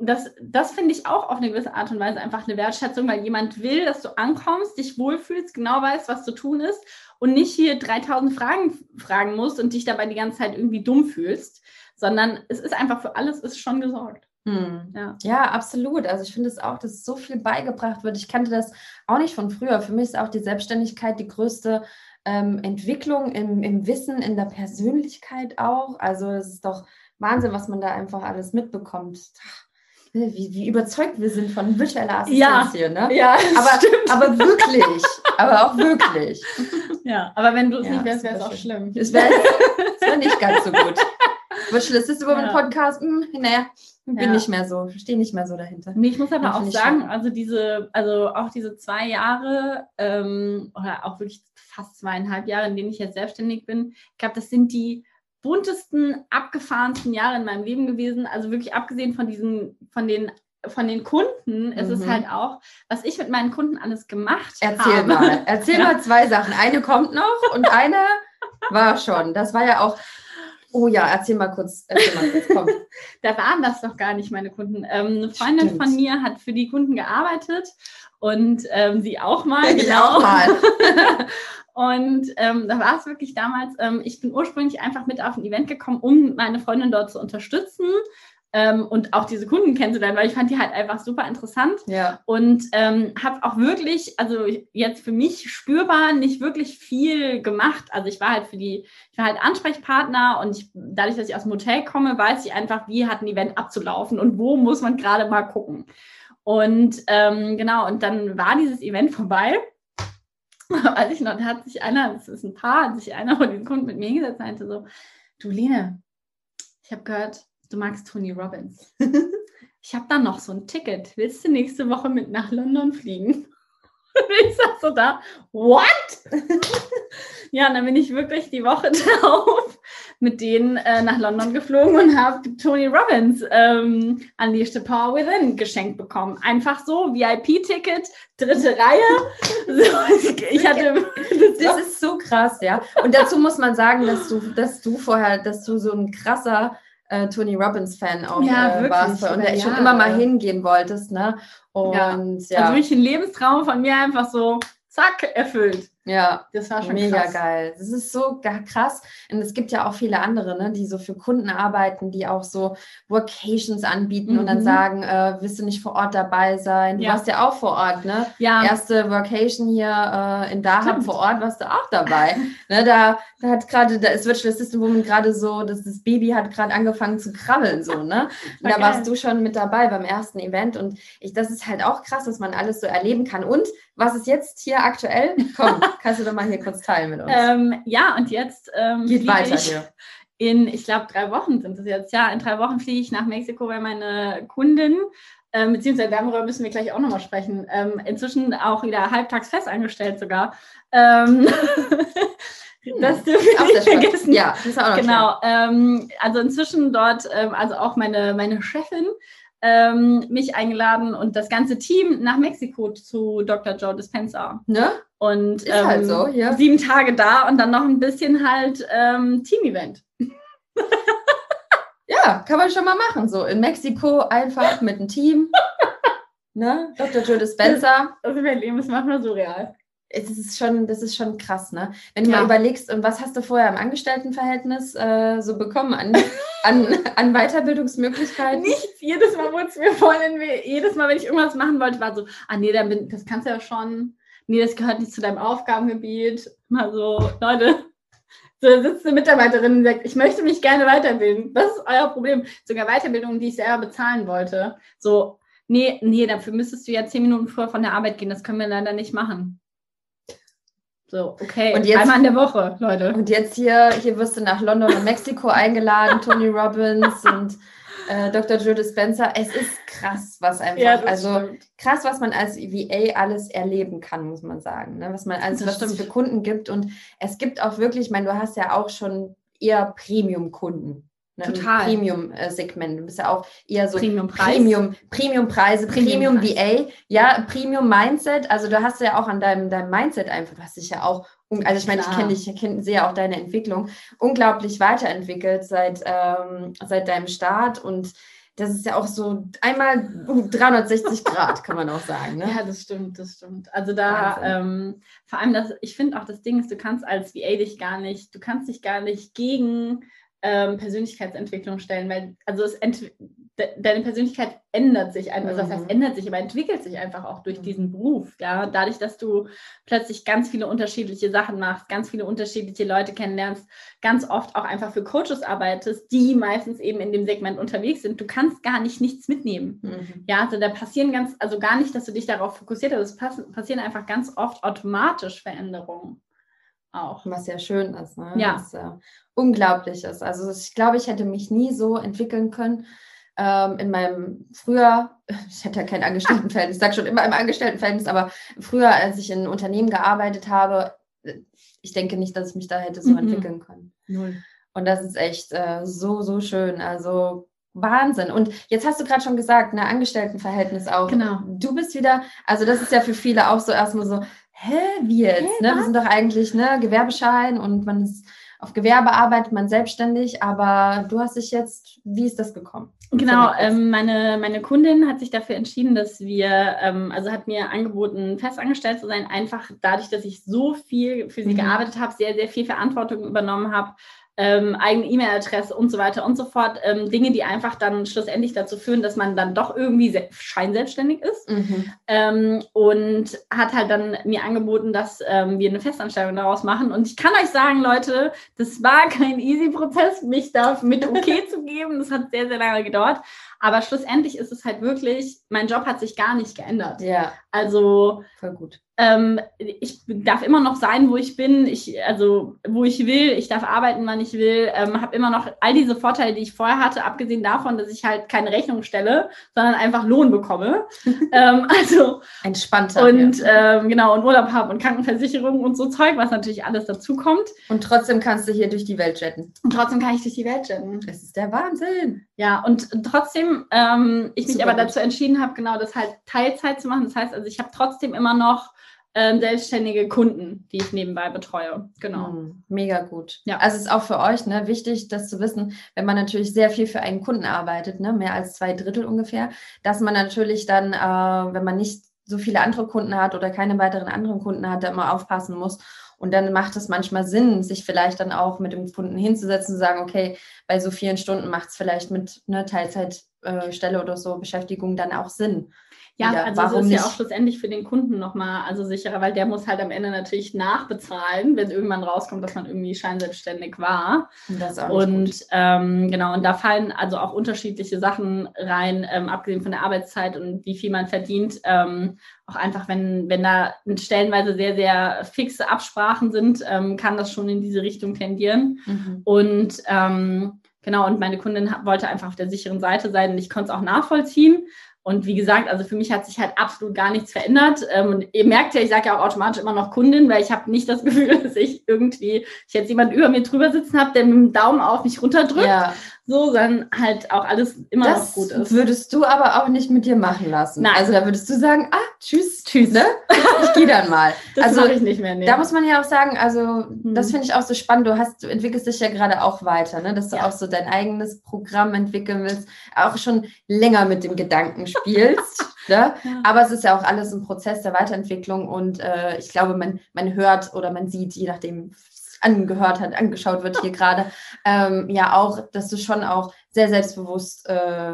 das, das finde ich auch auf eine gewisse Art und Weise einfach eine Wertschätzung, weil jemand will, dass du ankommst, dich wohlfühlst, genau weißt, was zu tun ist und nicht hier 3000 Fragen fragen musst und dich dabei die ganze Zeit irgendwie dumm fühlst, sondern es ist einfach für alles ist schon gesorgt. Hm. Ja. ja, absolut. Also ich finde es auch, dass so viel beigebracht wird. Ich kannte das auch nicht von früher. Für mich ist auch die Selbstständigkeit die größte ähm, Entwicklung im, im Wissen, in der Persönlichkeit auch. Also es ist doch Wahnsinn, was man da einfach alles mitbekommt. Wie, wie überzeugt wir sind von virtueller Assistenz ja, hier, ne? Ja, aber, stimmt. aber wirklich, aber auch wirklich. Ja, aber wenn du es ja, nicht wärst, wäre es auch schlimm. Es wäre wär nicht ganz so gut. Virtual Assistant Woman ja. Podcast, mh, hm, naja, bin ja. nicht mehr so, stehe nicht mehr so dahinter. Nee, ich muss aber auch sagen, also diese, also auch diese zwei Jahre ähm, oder auch wirklich fast zweieinhalb Jahre, in denen ich jetzt selbstständig bin, ich glaube, das sind die buntesten, abgefahrensten Jahre in meinem Leben gewesen. Also wirklich abgesehen von diesen, von den von den Kunden mhm. ist es mhm. halt auch, was ich mit meinen Kunden alles gemacht Erzähl habe. mal, erzähl ja. mal zwei Sachen. Eine kommt noch und eine war schon. Das war ja auch Oh ja, erzähl mal kurz. Erzähl mal kurz komm. da waren das doch gar nicht meine Kunden. Ähm, eine Freundin Stimmt. von mir hat für die Kunden gearbeitet und ähm, sie auch mal. Ich genau. auch mal. und ähm, da war es wirklich damals, ähm, ich bin ursprünglich einfach mit auf ein Event gekommen, um meine Freundin dort zu unterstützen ähm, und auch diese Kunden kennenzulernen, weil ich fand die halt einfach super interessant ja. und ähm, habe auch wirklich, also jetzt für mich spürbar nicht wirklich viel gemacht. Also ich war halt für die, ich war halt Ansprechpartner und ich, dadurch, dass ich aus dem Hotel komme, weiß ich einfach, wie hat ein Event abzulaufen und wo muss man gerade mal gucken. Und ähm, genau, und dann war dieses Event vorbei. Weiß ich noch, da hat sich einer, das ist ein Paar, hat sich einer von den Kunden mit mir hingesetzt und meinte so, du Lene, ich habe gehört, du magst Tony Robbins. ich habe da noch so ein Ticket. Willst du nächste Woche mit nach London fliegen? Ich sag so da, what? ja, und dann bin ich wirklich die Woche drauf mit denen äh, nach London geflogen und habe Tony Robbins ähm, Unleash the Power Within geschenkt bekommen. Einfach so, VIP-Ticket, dritte Reihe. So, ich hatte, das, das ist so krass, ja. Und dazu muss man sagen, dass du, dass du vorher, dass du so ein krasser äh, Tony Robbins-Fan auch ja, äh, warst und der ja. schon immer mal hingehen wolltest, ne? Und ja. ja. Also wirklich ein Lebenstraum von mir einfach so zack, erfüllt. Ja, das war schon mega krass. geil. Das ist so krass. Und es gibt ja auch viele andere, ne, die so für Kunden arbeiten, die auch so Workations anbieten mhm. und dann mhm. sagen, äh, willst du nicht vor Ort dabei sein? Du ja. warst ja auch vor Ort, ne? Ja. Erste Workation hier äh, in Dahab vor Ort warst du auch dabei. ne, da, da hat gerade, da ist Virtual Assistant Woman gerade so, dass das Baby hat gerade angefangen zu krabbeln, so, ne? Und da warst du schon mit dabei beim ersten Event und ich, das ist halt auch krass, dass man alles so erleben kann. Und was ist jetzt hier aktuell? Komm, kannst du doch mal hier kurz teilen mit uns. Ähm, ja, und jetzt ähm, geht weiter hier. In, ich glaube, drei Wochen sind es jetzt. Ja, in drei Wochen fliege ich nach Mexiko, weil meine Kundin, ähm, beziehungsweise darüber müssen wir gleich auch nochmal sprechen, ähm, inzwischen auch wieder halbtags fest angestellt sogar. Ähm, das dürfen wir nicht vergessen. Ja, das ist auch noch Genau. Ähm, also inzwischen dort, ähm, also auch meine, meine Chefin ähm, mich eingeladen und das ganze Team nach Mexiko zu Dr. Joe Dispenza. Ne? Und Ist halt ähm, so, ja. sieben Tage da und dann noch ein bisschen halt ähm, Team-Event. ja, kann man schon mal machen. So in Mexiko einfach mit einem Team. ne? Dr. Joe Dispenza. Also mein Leben ist manchmal surreal es ist schon, das ist schon krass, ne? Wenn du ja. mal überlegst, und was hast du vorher im Angestelltenverhältnis äh, so bekommen an, an, an Weiterbildungsmöglichkeiten? Nichts. Jedes Mal wurde es mir voll in, jedes Mal, wenn ich irgendwas machen wollte, war so, ah nee, bin, das kannst du ja schon, nee, das gehört nicht zu deinem Aufgabengebiet. Mal so, Leute, so sitzt eine Mitarbeiterin und sagt, ich möchte mich gerne weiterbilden. Das ist euer Problem. Sogar Weiterbildung, die ich selber bezahlen wollte. So, nee, nee, dafür müsstest du ja zehn Minuten früher von der Arbeit gehen. Das können wir leider nicht machen. So, okay, und jetzt, einmal in der Woche, Leute. Und jetzt hier, hier wirst du nach London und Mexiko eingeladen, Tony Robbins und äh, Dr. Joe Dispenza. Es ist krass, was einfach, ja, also stimmt. krass, was man als VA alles erleben kann, muss man sagen. Ne? Was man alles, was es für Kunden gibt. Und es gibt auch wirklich, ich meine, du hast ja auch schon eher Premium-Kunden. Ne, Total. Premium-Segment. Du bist ja auch eher so Premium-Preis. Premium, Premium-Preise, Premium Premium-Preis. VA, ja, Premium-Mindset. Also du hast ja auch an deinem, deinem Mindset einfach, du hast dich ja auch, also ich meine, ich kenne dich, ich kenn, sehe auch deine Entwicklung, unglaublich weiterentwickelt seit, ähm, seit deinem Start und das ist ja auch so einmal 360 Grad, kann man auch sagen. Ne? Ja, das stimmt, das stimmt. Also da, ähm, vor allem, das, ich finde auch das Ding ist, du kannst als VA dich gar nicht, du kannst dich gar nicht gegen ähm, Persönlichkeitsentwicklung stellen, weil also es de deine Persönlichkeit ändert sich einfach, also das Mhm. heißt ändert sich, aber entwickelt sich einfach auch durch Mhm. diesen Beruf, ja, dadurch, dass du plötzlich ganz viele unterschiedliche Sachen machst, ganz viele unterschiedliche Leute kennenlernst, ganz oft auch einfach für Coaches arbeitest, die meistens eben in dem Segment unterwegs sind, du kannst gar nicht nichts mitnehmen. Mhm. Ja, also da passieren ganz, also gar nicht, dass du dich darauf fokussiert hast, es passieren einfach ganz oft automatisch Veränderungen auch. Was ja schön ist, ne? Ja. Was äh, unglaublich ist. Also ich glaube, ich hätte mich nie so entwickeln können. Ähm, in meinem früher, ich hatte ja kein Angestelltenverhältnis, ich sage schon immer im Angestelltenverhältnis, aber früher, als ich in Unternehmen gearbeitet habe, äh, ich denke nicht, dass ich mich da hätte so Mhm. entwickeln können. Null. Und das ist echt äh, so, so schön. Also Wahnsinn. Und jetzt hast du gerade schon gesagt, ne, Angestelltenverhältnis auch. Genau. Du bist wieder, also das ist ja für viele auch so erstmal so, hä, wie jetzt? Hä, ne? Wir sind doch eigentlich ne, Gewerbeschein und man ist auf Gewerbe arbeitet man selbstständig, aber du hast dich jetzt, wie ist das gekommen? Genau, ähm, meine, meine Kundin hat sich dafür entschieden, dass wir, ähm, also hat mir angeboten, festangestellt zu sein, einfach dadurch, dass ich so viel für sie Mhm. gearbeitet habe, sehr, sehr viel Verantwortung übernommen habe, ähm, eigene E-Mail-Adresse und so weiter und so fort. Ähm, Dinge, die einfach dann schlussendlich dazu führen, dass man dann doch irgendwie se- scheinselbstständig ist. Mhm. Ähm, und hat halt dann mir angeboten, dass ähm, wir eine Festanstellung daraus machen. Und ich kann euch sagen, Leute, das war kein easy Prozess, mich da mit okay zu geben. Das hat sehr, sehr lange gedauert. Aber schlussendlich ist es halt wirklich, mein Job hat sich gar nicht geändert. Ja, Also voll gut. Ähm, ich darf immer noch sein, wo ich bin, ich, also wo ich will, ich darf arbeiten, wann ich will, ähm, habe immer noch all diese Vorteile, die ich vorher hatte, abgesehen davon, dass ich halt keine Rechnung stelle, sondern einfach Lohn bekomme. ähm, also Entspannter. und ja. ähm, genau, und Urlaub habe und Krankenversicherung und so Zeug, was natürlich alles dazu kommt. und trotzdem kannst du hier durch die Welt jetten. Und trotzdem kann ich durch die Welt jetten. Das ist der Wahnsinn. Ja, und trotzdem ähm, ich mich Super aber gut. dazu entschieden habe, genau das halt Teilzeit zu machen. Das heißt, also ich habe trotzdem immer noch ähm, selbstständige Kunden, die ich nebenbei betreue. Genau. Mhm. Mega gut. Ja. Also es ist auch für euch ne, wichtig, das zu wissen, wenn man natürlich sehr viel für einen Kunden arbeitet, ne, mehr als zwei Drittel ungefähr, dass man natürlich dann, äh, wenn man nicht so viele andere Kunden hat oder keine weiteren anderen Kunden hat, da immer aufpassen muss. Und dann macht es manchmal Sinn, sich vielleicht dann auch mit dem Kunden hinzusetzen und zu sagen, okay, bei so vielen Stunden macht es vielleicht mit einer Teilzeitstelle oder so Beschäftigung dann auch Sinn. Ja, Wieder. also Warum es ist ja nicht? auch schlussendlich für den Kunden nochmal also sicherer, weil der muss halt am Ende natürlich nachbezahlen, wenn irgendwann rauskommt, dass man irgendwie scheinselbstständig war. Und das ist auch nicht Und ähm, genau, und da fallen also auch unterschiedliche Sachen rein, ähm, abgesehen von der Arbeitszeit und wie viel man verdient. Ähm, auch einfach, wenn, wenn da stellenweise sehr, sehr fixe Absprachen sind, ähm, kann das schon in diese Richtung tendieren. Mhm. Und ähm, genau, und meine Kundin wollte einfach auf der sicheren Seite sein und ich konnte es auch nachvollziehen. Und wie gesagt, also für mich hat sich halt absolut gar nichts verändert. Ähm, und ihr merkt ja, ich sage ja auch automatisch immer noch Kundin, weil ich habe nicht das Gefühl, dass ich irgendwie, ich jetzt jemand über mir drüber sitzen habe, der mit dem Daumen auf mich runterdrückt, Ja, so, sondern halt auch alles immer das noch gut ist. würdest du aber auch nicht mit dir machen lassen. Nein. Also da würdest du sagen, ah, tschüss, Tschüss. ne? Ich gehe dann mal. Das also mache ich nicht mehr. Nee. Da muss man ja auch sagen, also das Mhm. finde ich auch so spannend. Du hast, du entwickelst dich ja gerade auch weiter, ne? dass du Ja. auch so dein eigenes Programm entwickeln willst, auch schon länger mit dem Gedanken spielst. ne? Ja. Aber es ist ja auch alles ein Prozess der Weiterentwicklung und äh, ich glaube, man, man hört oder man sieht, je nachdem, angehört hat, angeschaut wird hier gerade, ähm, ja auch, dass du schon auch sehr selbstbewusst äh,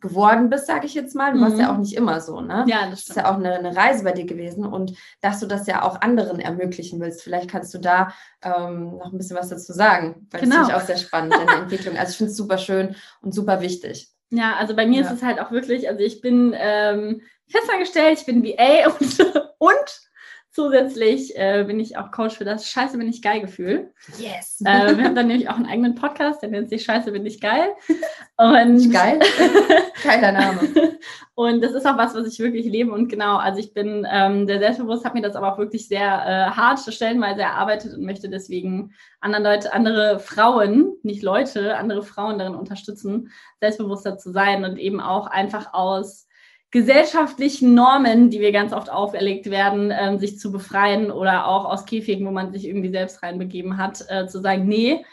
geworden bist, sage ich jetzt mal. Du warst Mhm. ja auch nicht immer so, ne? ja, das Das ist ja auch eine, eine Reise bei dir gewesen und dass du das ja auch anderen ermöglichen willst. Vielleicht kannst du da ähm, noch ein bisschen was dazu sagen, weil das Genau. finde ich auch sehr spannend in der Entwicklung. Also ich finde es super schön und super wichtig. Ja, also bei mir Ja. ist es halt auch wirklich, also ich bin ähm, festangestellt, ich bin VA und, und Zusätzlich äh, bin ich auch Coach für das Scheiße bin ich geil Gefühl. Yes. Äh, wir haben dann nämlich auch einen eigenen Podcast, der nennt sich Scheiße bin ich geil. Und geil? Geiler Name. Und das ist auch was, was ich wirklich lebe. Und genau, also ich bin ähm, sehr selbstbewusst, habe mir das aber auch wirklich sehr äh, hart stellenweise erarbeitet und möchte deswegen anderen Leute, andere Frauen, nicht Leute, andere Frauen darin unterstützen, selbstbewusster zu sein und eben auch einfach aus gesellschaftlichen Normen, die wir ganz oft auferlegt werden, ähm, sich zu befreien oder auch aus Käfigen, wo man sich irgendwie selbst reinbegeben hat, äh, zu sagen, nee,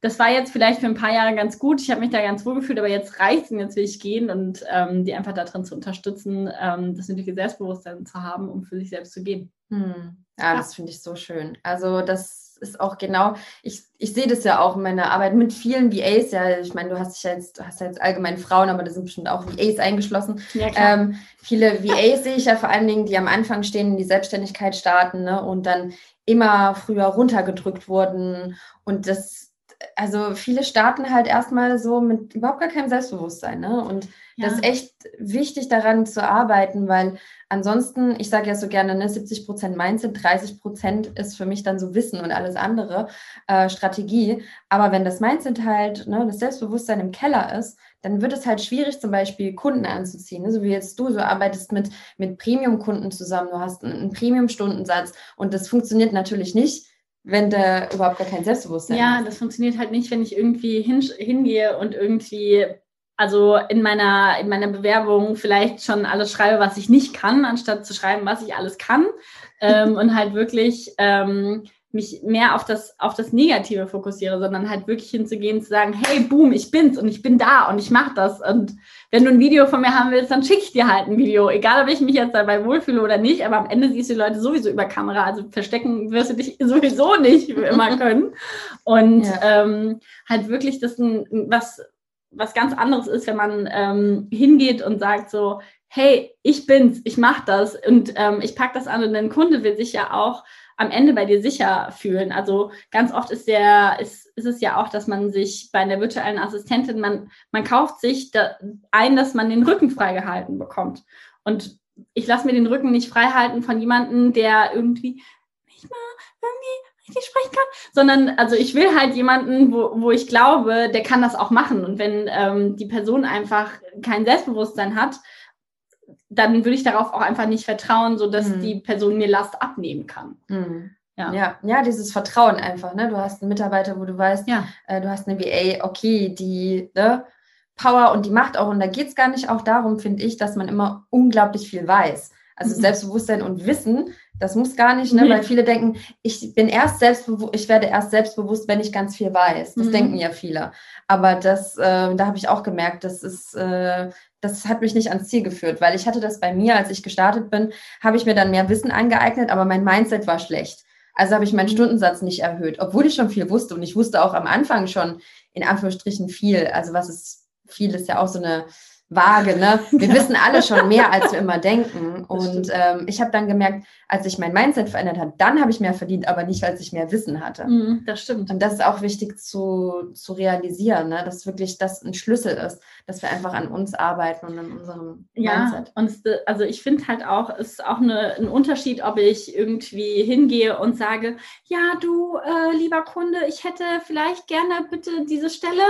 das war jetzt vielleicht für ein paar Jahre ganz gut, ich habe mich da ganz wohl gefühlt, aber jetzt reicht es und jetzt will ich gehen und ähm, die einfach darin zu unterstützen, ähm, das nötige Selbstbewusstsein zu haben, um für sich selbst zu gehen. Hm. Ja, ja, das finde ich so schön. Also das ist auch genau, ich, ich sehe das ja auch in meiner Arbeit mit vielen VAs, ja, ich meine, du hast ja jetzt, du hast ja jetzt allgemein Frauen, aber da sind bestimmt auch VAs eingeschlossen. Ja, ähm, viele VAs sehe ich ja vor allen Dingen, die am Anfang stehen, in die Selbstständigkeit starten ne, und dann immer früher runtergedrückt wurden. Und das, also viele starten halt erstmal so mit überhaupt gar keinem Selbstbewusstsein. Ne? Und ja. das ist echt wichtig daran zu arbeiten, weil ansonsten, ich sage ja so gerne, ne, 70 Prozent Mindset, 30 Prozent ist für mich dann so Wissen und alles andere äh, Strategie. Aber wenn das Mindset halt, ne, das Selbstbewusstsein im Keller ist, dann wird es halt schwierig, zum Beispiel Kunden anzuziehen. Ne? So wie jetzt du, du arbeitest mit, mit Premium-Kunden zusammen, du hast einen, einen Premium-Stundensatz und das funktioniert natürlich nicht, wenn da überhaupt gar kein Selbstbewusstsein Ja, das funktioniert halt nicht, wenn ich irgendwie hin, hingehe und irgendwie also in meiner, in meiner Bewerbung vielleicht schon alles schreibe, was ich nicht kann, anstatt zu schreiben, was ich alles kann. Ähm, und halt wirklich ähm, mich mehr auf das, auf das Negative fokussiere, sondern halt wirklich hinzugehen, zu sagen, hey, boom, ich bin's und ich bin da und ich mache das. Und wenn du ein Video von mir haben willst, dann schicke ich dir halt ein Video. Egal, ob ich mich jetzt dabei wohlfühle oder nicht, aber am Ende siehst du die Leute sowieso über Kamera. Also verstecken wirst du dich sowieso nicht immer können. Und ja. ähm, halt wirklich das ein, was was ganz anderes ist, wenn man ähm, hingeht und sagt so, hey, ich bin's, ich mach das und ähm, ich pack das an und dein Kunde will sich ja auch am Ende bei dir sicher fühlen. Also ganz oft ist der, ist, ist es ja auch, dass man sich bei einer virtuellen Assistentin, man, man kauft sich da ein, dass man den Rücken freigehalten bekommt. Und ich lasse mir den Rücken nicht freihalten von jemandem, der irgendwie nicht mal irgendwie richtig sprechen kann, sondern also ich will halt jemanden, wo, wo ich glaube, der kann das auch machen. Und wenn ähm, die Person einfach kein Selbstbewusstsein hat, dann würde ich darauf auch einfach nicht vertrauen, sodass mhm. die Person mir Last abnehmen kann. Mhm. Ja. ja. ja, dieses Vertrauen einfach. Ne? Du hast einen Mitarbeiter, wo du weißt, ja. äh, du hast eine VA, okay, die ne, Power und die Macht auch. Und da geht es gar nicht auch darum, finde ich, dass man immer unglaublich viel weiß. Also mhm. Selbstbewusstsein und Wissen das muss gar nicht, ne? Nee. weil viele denken, ich bin erst selbstbewusst, ich werde erst selbstbewusst, wenn ich ganz viel weiß. Das mhm. denken ja viele. Aber das, äh, da habe ich auch gemerkt, das ist, äh, das hat mich nicht ans Ziel geführt, weil ich hatte das bei mir, als ich gestartet bin, habe ich mir dann mehr Wissen angeeignet, aber mein Mindset war schlecht. Also habe ich meinen mhm. Stundensatz nicht erhöht, obwohl ich schon viel wusste und ich wusste auch am Anfang schon in Anführungsstrichen viel. Also was ist viel ist ja auch so eine vage, ne? Wir wissen alle schon mehr, als wir immer denken. Und ähm, ich habe dann gemerkt, als sich mein Mindset verändert hat, dann habe ich mehr verdient, aber nicht, als ich mehr Wissen hatte. Mm, das stimmt. Und das ist auch wichtig zu, zu realisieren, ne? dass wirklich das ein Schlüssel ist, dass wir einfach an uns arbeiten und an unserem ja, Mindset. Und es, also ich finde halt auch, es ist auch eine, ein Unterschied, ob ich irgendwie hingehe und sage, ja, du, äh, lieber Kunde, ich hätte vielleicht gerne bitte diese Stelle,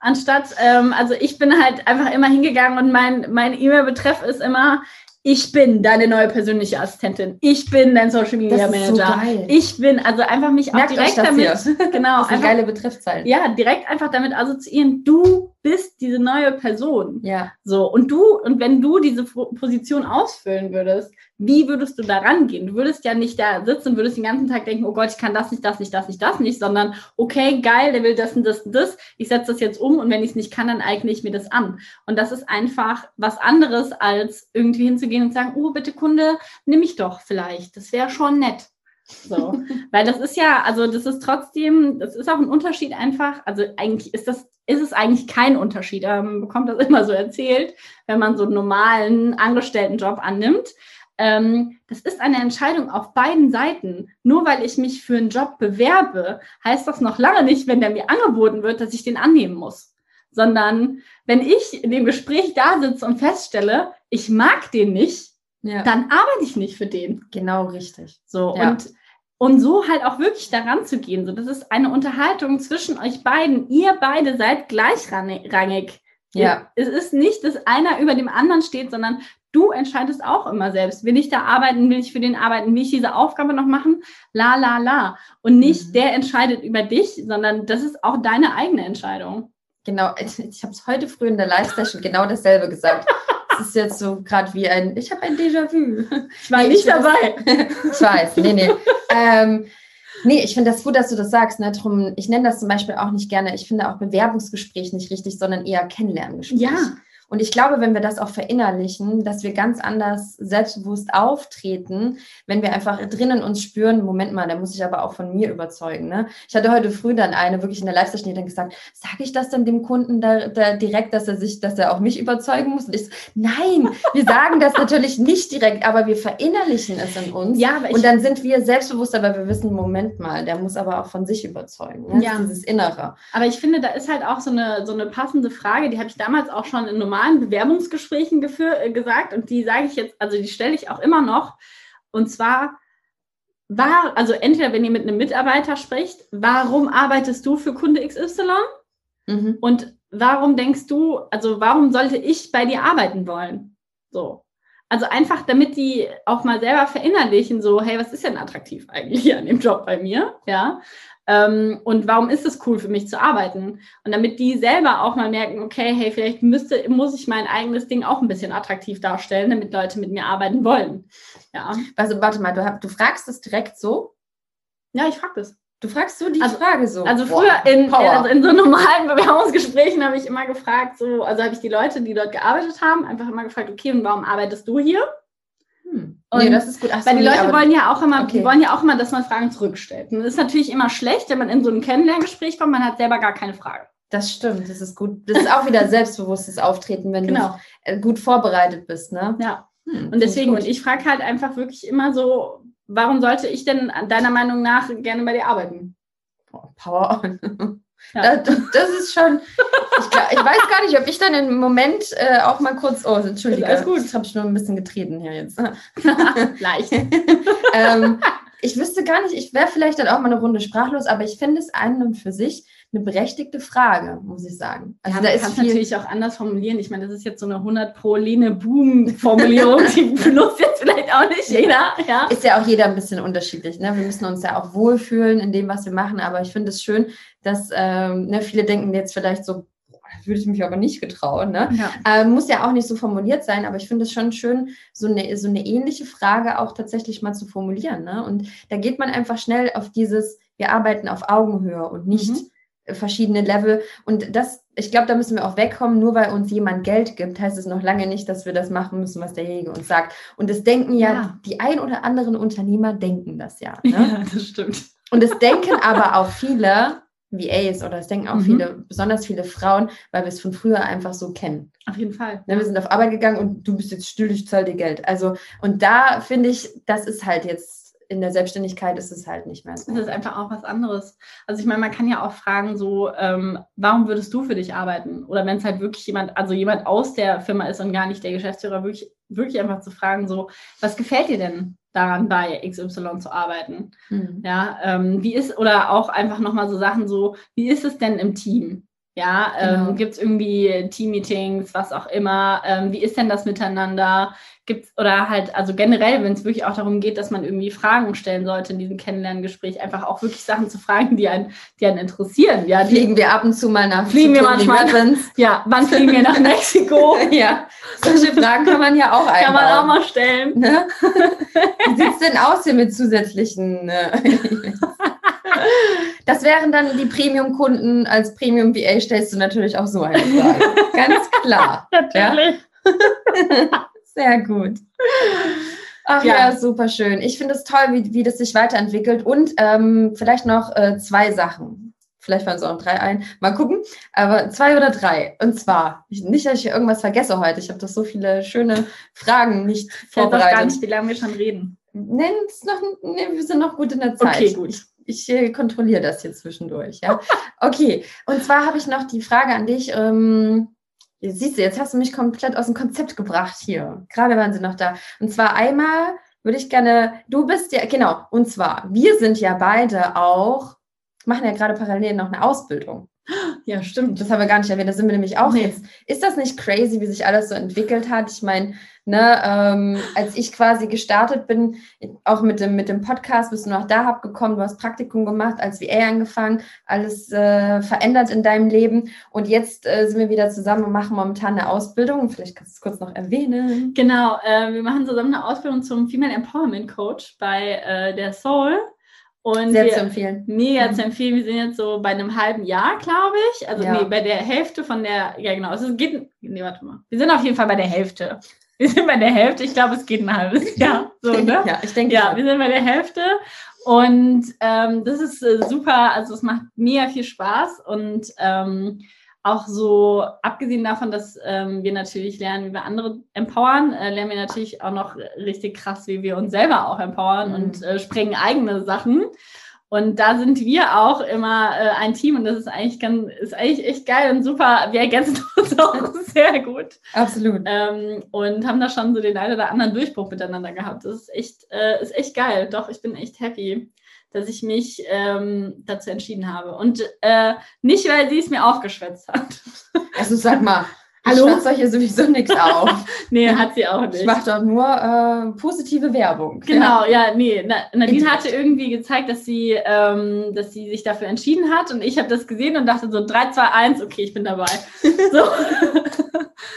anstatt, ähm, also ich bin halt einfach immer hingegangen und mein, mein E-Mail-Betreff ist immer, ich bin deine neue persönliche Assistentin. Ich bin dein Social Media Manager. So ich bin, also einfach mich Merkt auch direkt damit, genau, das ist eine geile Betreffzeit. Ja, direkt einfach damit assoziieren, du bist diese neue Person. Ja. So, und du, und wenn du diese Position ausfüllen würdest, wie würdest du da rangehen? Du würdest ja nicht da sitzen und würdest den ganzen Tag denken, oh Gott, ich kann das nicht, das nicht, das nicht, das nicht, sondern okay, geil, der will das und das und das, ich setze das jetzt um und wenn ich es nicht kann, dann eigne ich mir das an. Und das ist einfach was anderes, als irgendwie hinzugehen und sagen, oh, bitte Kunde, nimm mich doch vielleicht. Das wäre schon nett. So, weil das ist ja, also das ist trotzdem, das ist auch ein Unterschied einfach. Also eigentlich ist das, ist es eigentlich kein Unterschied. Man bekommt das immer so erzählt, wenn man so einen normalen Angestelltenjob annimmt. Ähm, das ist eine Entscheidung auf beiden Seiten. Nur weil ich mich für einen Job bewerbe, heißt das noch lange nicht, wenn der mir angeboten wird, dass ich den annehmen muss. Sondern wenn ich in dem Gespräch da sitze und feststelle, ich mag den nicht, ja. dann arbeite ich nicht für den. Genau richtig. So ja. und und so halt auch wirklich daran zu gehen. So, das ist eine Unterhaltung zwischen euch beiden. Ihr beide seid gleichrangig. Ja. Es ist nicht, dass einer über dem anderen steht, sondern du entscheidest auch immer selbst. Will ich da arbeiten? Will ich für den arbeiten? Will ich diese Aufgabe noch machen? La, la, la. Und nicht mhm. der entscheidet über dich, sondern das ist auch deine eigene Entscheidung. Genau. Ich habe es heute früh in der Live-Session genau dasselbe gesagt. Es ist jetzt so gerade wie ein, ich habe ein Déjà-vu. Ich war nee, nicht dabei. Das, ich weiß, nee, nee. ähm, nee, ich finde das gut, dass du das sagst. Ne? Drum, ich nenne das zum Beispiel auch nicht gerne, ich finde auch Bewerbungsgespräch nicht richtig, sondern eher Kennenlerngespräch. Ja. Und ich glaube, wenn wir das auch verinnerlichen, dass wir ganz anders selbstbewusst auftreten, wenn wir einfach drinnen uns spüren, Moment mal, da muss ich aber auch von mir überzeugen. Ne? Ich hatte heute früh dann eine wirklich in der Live-Session, die dann gesagt, sage ich das dann dem Kunden da, da, direkt, dass er sich, dass er auch mich überzeugen muss? Und ich so, nein, wir sagen das natürlich nicht direkt, aber wir verinnerlichen es in uns. Ja, und dann sind wir selbstbewusst, aber wir wissen, Moment mal, der muss aber auch von sich überzeugen. Ne? Ja. Dieses Innere. Aber ich finde, da ist halt auch so eine, so eine passende Frage, die habe ich damals auch schon in normalen normalen Bewerbungsgesprächen äh, gesagt und die sage ich jetzt, also die stelle ich auch immer noch. Und zwar war, also entweder wenn ihr mit einem Mitarbeiter spricht, warum arbeitest du für Kunde XY? Mhm. Und warum denkst du, also warum sollte ich bei dir arbeiten wollen? So. Also einfach, damit die auch mal selber verinnerlichen, so, hey, was ist denn attraktiv eigentlich an dem Job bei mir? Ja. Ähm, und warum ist es cool für mich zu arbeiten? Und damit die selber auch mal merken, okay, hey, vielleicht müsste, muss ich mein eigenes Ding auch ein bisschen attraktiv darstellen, damit Leute mit mir arbeiten wollen. Ja. Also warte mal, du, du fragst es direkt so? Ja, ich frage das. Du fragst so die also, Frage so. Also früher in, also in so normalen Bewerbungsgesprächen habe ich immer gefragt, so, also habe ich die Leute, die dort gearbeitet haben, einfach immer gefragt, okay, und warum arbeitest du hier? Hm. Und nee, das ist gut. Ach, weil die Leute nee, wollen ja auch immer, okay. die wollen ja auch immer, dass man Fragen zurückstellt. Und das ist natürlich immer schlecht, wenn man in so ein Kennenlerngespräch kommt, man hat selber gar keine Frage. Das stimmt, das ist gut. Das ist auch wieder selbstbewusstes Auftreten, wenn genau. du äh, gut vorbereitet bist, ne? Ja. Hm, und deswegen, und ich frage halt einfach wirklich immer so, warum sollte ich denn deiner Meinung nach gerne bei dir arbeiten? Power on. Ja. Das, das, ist schon, ich, ich, weiß gar nicht, ob ich dann im Moment äh, auch mal kurz, oh, entschuldige, alles gut, das habe ich nur ein bisschen getreten hier jetzt. Leicht. ähm, ich wüsste gar nicht, ich wäre vielleicht dann auch mal eine Runde sprachlos, aber ich finde es an und für sich eine berechtigte Frage, muss ich sagen. Also ja, da ist viel natürlich auch anders formulieren. Ich meine, das ist jetzt so eine 100 pro Lene Boom Formulierung, die benutzt jetzt vielleicht auch nicht jeder. Ja. Ist ja auch jeder ein bisschen unterschiedlich. Ne? Wir müssen uns ja auch wohlfühlen in dem, was wir machen. Aber ich finde es schön, dass ähm, ne, viele denken jetzt vielleicht so, würde ich mich aber nicht getrauen. Ne? Ja. Ähm, muss ja auch nicht so formuliert sein, aber ich finde es schon schön, so eine, so eine ähnliche Frage auch tatsächlich mal zu formulieren. Ne? Und da geht man einfach schnell auf dieses, wir arbeiten auf Augenhöhe und nicht mhm verschiedene Level. Und das, ich glaube, da müssen wir auch wegkommen. Nur weil uns jemand Geld gibt, heißt es noch lange nicht, dass wir das machen müssen, was derjenige uns sagt. Und das denken ja, ja. die ein oder anderen Unternehmer denken das ja. Ne? Ja, das stimmt. Und es denken aber auch viele VAs oder es denken auch mhm. viele, besonders viele Frauen, weil wir es von früher einfach so kennen. Auf jeden Fall. Ne, wir sind auf Arbeit gegangen und du bist jetzt still, ich zahle dir Geld. Also, und da finde ich, das ist halt jetzt in der Selbstständigkeit ist es halt nicht mehr so. Das ist einfach auch was anderes. Also ich meine, man kann ja auch fragen, so, ähm, warum würdest du für dich arbeiten? Oder wenn es halt wirklich jemand, also jemand aus der Firma ist und gar nicht der Geschäftsführer, wirklich, wirklich einfach zu fragen, so, was gefällt dir denn daran, bei XY zu arbeiten? Mhm. Ja, ähm, wie ist, oder auch einfach nochmal so Sachen so, wie ist es denn im Team? Ja, ähm, genau. gibt es irgendwie Team-Meetings, was auch immer? Ähm, wie ist denn das miteinander? Gibt's, oder halt, also generell, wenn es wirklich auch darum geht, dass man irgendwie Fragen stellen sollte in diesem Kennenlerngespräch, einfach auch wirklich Sachen zu fragen, die einen, die einen interessieren. Ja, fliegen wir ab und zu mal nach Fliegen wir manchmal. Ja, wann fliegen wir nach Mexiko? ja, solche Fragen kann man ja auch einbauen. Kann man auch mal stellen. Ne? Wie sieht es denn aus hier mit zusätzlichen äh, Das wären dann die Premium-Kunden. Als Premium-VA stellst du natürlich auch so eine Frage. Ganz klar. natürlich. Ja? Sehr gut. Ach ja, ja super schön. Ich finde es toll, wie, wie das sich weiterentwickelt. Und ähm, vielleicht noch äh, zwei Sachen. Vielleicht fallen es auch noch drei ein. Mal gucken. Aber zwei oder drei. Und zwar, nicht, dass ich irgendwas vergesse heute. Ich habe doch so viele schöne Fragen nicht vorbereitet. Ich weiß gar nicht, wie lange wir schon reden. Nein, noch, nee, wir sind noch gut in der Zeit. Okay, gut. Ich, ich äh, kontrolliere das hier zwischendurch. Ja? Okay, und zwar habe ich noch die Frage an dich. Ähm, siehst du, jetzt hast du mich komplett aus dem Konzept gebracht hier. Gerade waren sie noch da. Und zwar einmal würde ich gerne, du bist ja, genau, und zwar, wir sind ja beide auch, machen ja gerade parallel noch eine Ausbildung. Ja, stimmt. Das haben wir gar nicht erwähnt, das sind wir nämlich auch Nee. jetzt. Ist das nicht crazy, wie sich alles so entwickelt hat? Ich meine, ne, ähm, als ich quasi gestartet bin, auch mit dem, mit dem Podcast, bist du noch da hab gekommen, du hast Praktikum gemacht, als VA angefangen, alles äh, verändert in deinem Leben und jetzt äh, sind wir wieder zusammen und machen momentan eine Ausbildung. Vielleicht kannst du es kurz noch erwähnen. Genau, äh, wir machen zusammen eine Ausbildung zum Female Empowerment Coach bei äh, der Soul. Und Sehr wir, zu empfehlen. mega Mhm. zu empfehlen. Wir sind jetzt so bei einem halben Jahr, glaube ich. Also Ja. nee, bei der Hälfte von der, ja genau, also es geht, nee, warte mal. Wir sind auf jeden Fall bei der Hälfte. Wir sind bei der Hälfte, ich glaube, es geht ein halbes Jahr. So, ne? Ja, ich denke Ja, wir sind bei der Hälfte und ähm, das ist äh, super. Also es macht mega viel Spaß und ähm, auch so abgesehen davon, dass ähm, wir natürlich lernen, wie wir andere empowern, äh, lernen wir natürlich auch noch richtig krass, wie wir uns selber auch empowern Mhm. und äh, sprengen eigene Sachen. Und da sind wir auch immer äh, ein Team und das ist eigentlich ganz, ist eigentlich echt geil und super. Wir ergänzen uns auch sehr gut Absolut. ähm, und haben da schon so den einen oder anderen Durchbruch miteinander gehabt. Das ist echt, äh, ist echt geil. Doch, ich bin echt happy, dass ich mich ähm, dazu entschieden habe. Und äh, nicht, weil sie es mir aufgeschwätzt hat. Also sag mal, Hallo? ich euch hier sowieso nichts auf. nee, hat sie auch Ich nicht. mache doch nur äh, positive Werbung. Genau, ja, nee. Na, Nadine hatte irgendwie gezeigt, dass sie, ähm, dass sie sich dafür entschieden hat und ich habe das gesehen und dachte so 3, 2, 1, okay, ich bin dabei. So.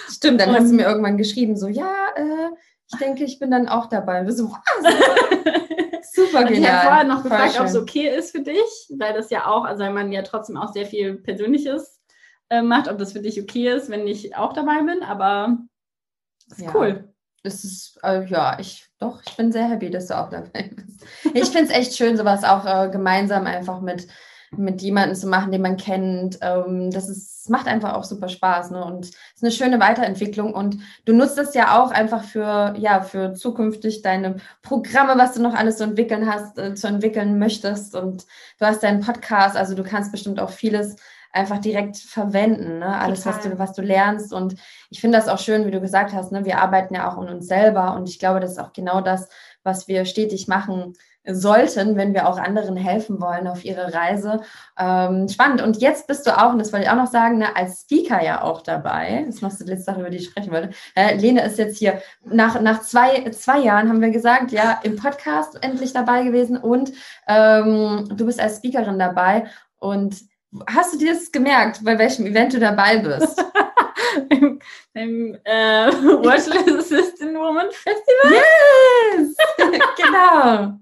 Stimmt, dann hast du Und- mir irgendwann geschrieben, so, ja, äh, ich denke, ich bin dann auch dabei. Und wir so, was? Super Und ich genial. habe vorher noch gefragt, ob es okay ist für dich, weil das ja auch, also weil man ja trotzdem auch sehr viel Persönliches äh, macht, ob das für dich okay ist, wenn ich auch dabei bin, aber ist Ja. cool. Es ist, äh, ja, ich, doch, ich bin sehr happy, dass du auch dabei bist. Ich finde es echt schön, sowas auch äh, gemeinsam einfach mit, mit jemandem zu machen, den man kennt. Ähm, das ist, macht einfach auch super Spaß, ne? Und es ist eine schöne Weiterentwicklung. Und du nutzt das ja auch einfach für, ja, für zukünftig deine Programme, was du noch alles so entwickeln hast, äh, zu entwickeln möchtest. Und du hast deinen Podcast, also du kannst bestimmt auch vieles einfach direkt verwenden, ne? Alles, was du, was du lernst. Und ich finde das auch schön, wie du gesagt hast, ne? Wir arbeiten ja auch an uns selber. Und ich glaube, das ist auch genau das, was wir stetig machen sollten, wenn wir auch anderen helfen wollen auf ihre Reise. Ähm, spannend. Und jetzt bist du auch, und das wollte ich auch noch sagen, ne, als Speaker ja auch dabei. Das machst du die letzte Sache, über die ich sprechen wollte. Äh, Lene ist jetzt hier nach, nach zwei, zwei Jahren, haben wir gesagt, ja, im Podcast endlich dabei gewesen und ähm, du bist als Speakerin dabei. Und hast du dir das gemerkt, bei welchem Event du dabei bist? Im, im äh, Virtual Assistant Woman Festival. Yes! genau.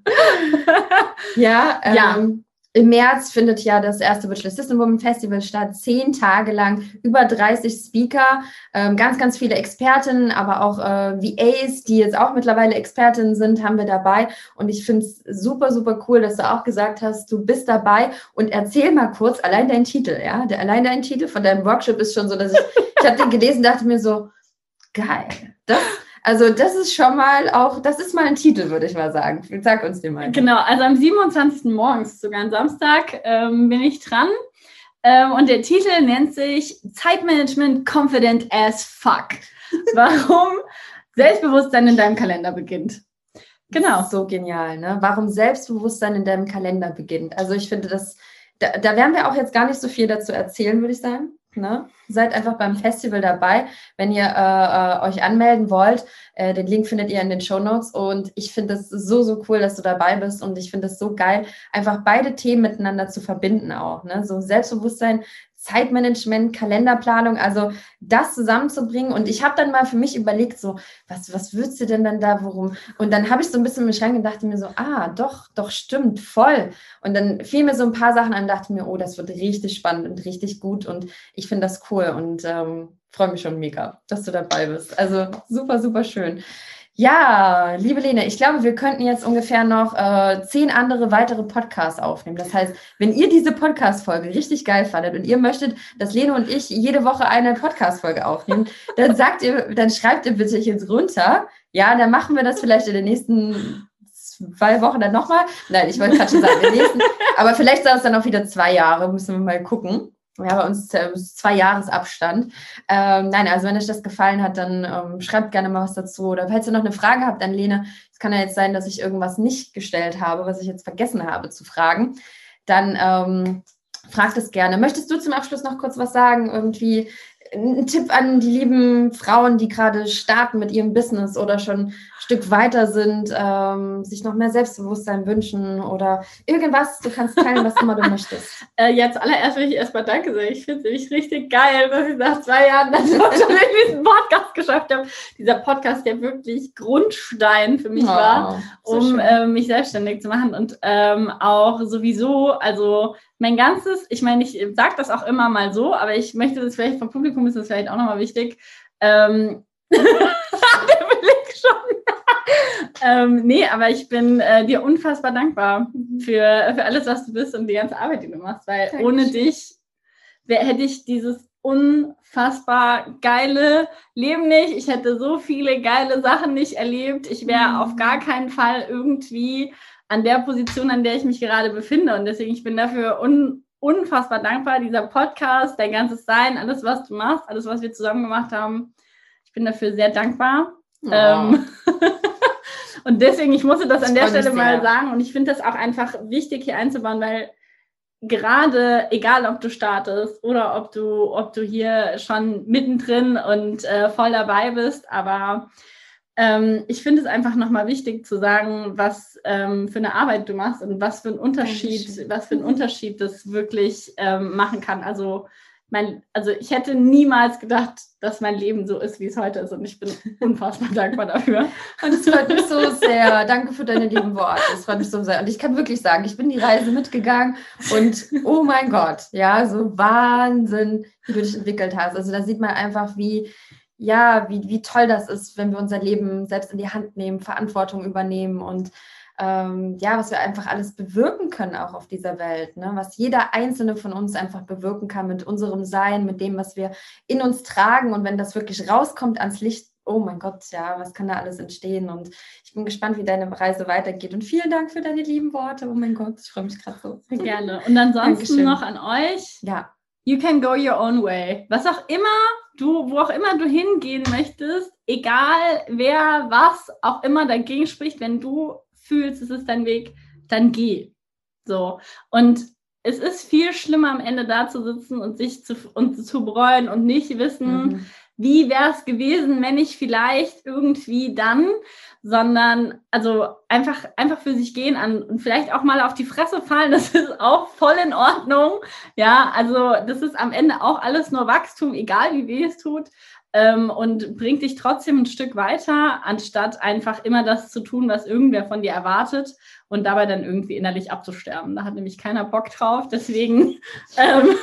Ja, ähm, Ja. Im März findet ja das erste Virtual Assistant Woman Festival statt. Zehn Tage lang, über 30 Speaker, ähm, ganz, ganz viele Expertinnen, aber auch äh, VAs, die jetzt auch mittlerweile Expertinnen sind, haben wir dabei. Und ich finde es super, super cool, dass du auch gesagt hast, du bist dabei. Und erzähl mal kurz, allein dein Titel, ja, der, allein dein Titel von deinem Workshop ist schon so, dass ich, ich habe den gelesen, dachte mir so, geil. Das, also das ist schon mal auch, das ist mal ein Titel, würde ich mal sagen. Sag uns den mal. Genau, also am 27. morgens, sogar am Samstag, ähm, bin ich dran. Ähm, und der Titel nennt sich Zeitmanagement Confident as Fuck. Warum Selbstbewusstsein in deinem Kalender beginnt. Genau. So genial, ne? Warum Selbstbewusstsein in deinem Kalender beginnt. Also ich finde das, da, da werden wir auch jetzt gar nicht so viel dazu erzählen, würde ich sagen. Ne? Seid einfach beim Festival dabei, wenn ihr äh, äh, euch anmelden wollt. Äh, den Link findet ihr in den Show Notes. Und ich finde es so, so cool, dass du dabei bist. Und ich finde es so geil, einfach beide Themen miteinander zu verbinden auch. Ne? So Selbstbewusstsein, Zeitmanagement, Kalenderplanung, also das zusammenzubringen. Und ich habe dann mal für mich überlegt, so, was, was würdest du denn dann da, worum? Und dann habe ich so ein bisschen im Schrank und mir so, ah, doch, doch, stimmt, voll. Und dann fiel mir so ein paar Sachen an und dachte mir, oh, das wird richtig spannend und richtig gut. Und ich finde das cool und ähm, freue mich schon mega, dass du dabei bist. Also super, super schön. Ja, liebe Lene, ich glaube, wir könnten jetzt ungefähr noch äh, zehn andere weitere Podcasts aufnehmen. Das heißt, wenn ihr diese Podcast-Folge richtig geil fandet und ihr möchtet, dass Lene und ich jede Woche eine Podcast-Folge aufnehmen, dann sagt ihr, dann schreibt ihr bitte jetzt runter. Ja, dann machen wir das vielleicht in den nächsten zwei Wochen dann nochmal. Nein, ich wollte gerade schon sagen, in den nächsten, aber vielleicht sind es dann auch wieder zwei Jahre, müssen wir mal gucken. Ja, bei uns ist zwei Jahresabstand. Ähm, nein, also wenn euch das gefallen hat, dann ähm, schreibt gerne mal was dazu. Oder falls ihr noch eine Frage habt an Lene, es kann ja jetzt sein, dass ich irgendwas nicht gestellt habe, was ich jetzt vergessen habe zu fragen, dann ähm, fragt es gerne. Möchtest du zum Abschluss noch kurz was sagen? Irgendwie ein Tipp an die lieben Frauen, die gerade starten mit ihrem Business oder schon ein Stück weiter sind, ähm, sich noch mehr Selbstbewusstsein wünschen oder irgendwas. Du kannst teilen, was immer du möchtest. Äh, jetzt allererst will ich erstmal Danke sagen. Ich finde es nämlich richtig geil, dass ich nach zwei Jahren dann schon diesen Podcast geschafft habe. Dieser Podcast, der wirklich Grundstein für mich oh, war, um äh, mich selbstständig zu machen und ähm, auch sowieso, also mein ganzes, ich meine, ich sage das auch immer mal so, aber ich möchte das vielleicht vom Publikum ist das vielleicht auch nochmal wichtig. Ähm, der Blick schon. ähm, nee, aber ich bin äh, dir unfassbar dankbar für, für alles, was du bist und die ganze Arbeit, die du machst, weil Dankeschön. ohne dich wär, hätte ich dieses unfassbar geile Leben nicht. Ich hätte so viele geile Sachen nicht erlebt. Ich wäre mhm. auf gar keinen Fall irgendwie an der Position, an der ich mich gerade befinde. Und deswegen, ich bin dafür un, unfassbar dankbar. Dieser Podcast, dein ganzes Sein, alles, was du machst, alles, was wir zusammen gemacht haben. Ich bin dafür sehr dankbar. Oh. Ähm, und deswegen, ich musste das, das an der Stelle mal sagen. Und ich finde das auch einfach wichtig hier einzubauen, weil gerade, egal ob du startest oder ob du, ob du hier schon mittendrin und äh, voll dabei bist, aber ähm, ich finde es einfach nochmal wichtig zu sagen, was ähm, für eine Arbeit du machst und was für ein Unterschied, was für ein Unterschied das wirklich ähm, machen kann. Also mein, also ich hätte niemals gedacht, dass mein Leben so ist, wie es heute ist. Und ich bin unfassbar dankbar dafür. Und es freut mich so sehr. Danke für deine lieben Worte. Es freut mich so sehr. Und ich kann wirklich sagen, ich bin die Reise mitgegangen und oh mein Gott, ja, so Wahnsinn, wie du dich entwickelt hast. Also da sieht man einfach, wie, ja, wie, wie toll das ist, wenn wir unser Leben selbst in die Hand nehmen, Verantwortung übernehmen und ähm, ja, was wir einfach alles bewirken können auch auf dieser Welt, ne? was jeder einzelne von uns einfach bewirken kann mit unserem Sein, mit dem, was wir in uns tragen und wenn das wirklich rauskommt ans Licht, oh mein Gott, ja, was kann da alles entstehen und ich bin gespannt, wie deine Reise weitergeht und vielen Dank für deine lieben Worte, oh mein Gott, ich freue mich gerade so. Gerne und ansonsten Dankeschön. noch an euch. Ja. You can go your own way. Was auch immer du, wo auch immer du hingehen möchtest, egal wer was auch immer dagegen spricht, wenn du fühlst, es ist dein Weg, dann geh. So. Und es ist viel schlimmer am Ende da zu sitzen und sich zu, und zu bereuen und nicht wissen, mhm. wie wäre es gewesen, wenn ich vielleicht irgendwie dann, sondern also einfach, einfach für sich gehen an und vielleicht auch mal auf die Fresse fallen, das ist auch voll in Ordnung. Ja, also das ist am Ende auch alles nur Wachstum, egal wie weh es tut. Ähm, und bringt dich trotzdem ein Stück weiter, anstatt einfach immer das zu tun, was irgendwer von dir erwartet und dabei dann irgendwie innerlich abzusterben. Da hat nämlich keiner Bock drauf, deswegen ähm,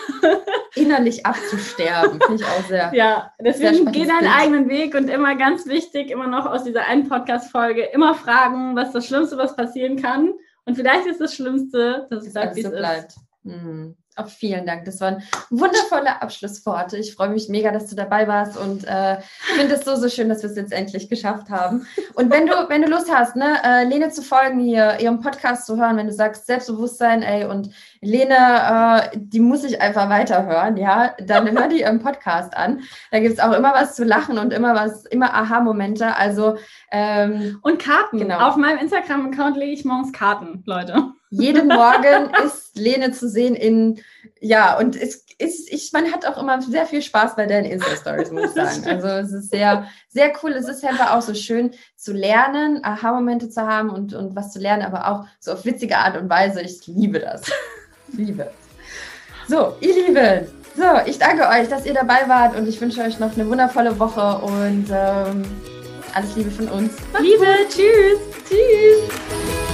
innerlich abzusterben, finde ich auch sehr. Ja, deswegen geh deinen eigenen Weg und immer ganz wichtig, immer noch aus dieser einen Podcast-Folge, immer fragen, was das Schlimmste, was passieren kann. Und vielleicht ist das Schlimmste, dass es bleibt, wie es bleibt. Ist. Mhm. Auch vielen Dank. Das waren wundervolle Abschlussworte. Ich freue mich mega, dass du dabei warst und äh, finde es so, so schön, dass wir es jetzt endlich geschafft haben. Und wenn du, wenn du Lust hast, ne, äh, Lene zu folgen, hier ihrem Podcast zu hören, wenn du sagst Selbstbewusstsein, ey, und Lene, äh, die muss ich einfach weiterhören, ja, dann hör dir ihren Podcast an. Da gibt es auch immer was zu lachen und immer was, immer Aha-Momente. Also ähm, und Karten. Genau. Auf meinem Instagram-Account lege ich morgens Karten, Leute. Jeden Morgen ist Lene zu sehen in, ja, und es ist, ich, man hat auch immer sehr viel Spaß bei deinen Insta-Stories, muss ich sagen. Also es ist sehr, sehr cool. Es ist einfach auch so schön zu lernen, Aha-Momente zu haben und, und was zu lernen, aber auch so auf witzige Art und Weise. Ich liebe das. Liebe. So, ihr Lieben, so, ich danke euch, dass ihr dabei wart und ich wünsche euch noch eine wundervolle Woche und ähm, alles Liebe von uns. Liebe, tschüss. Tschüss.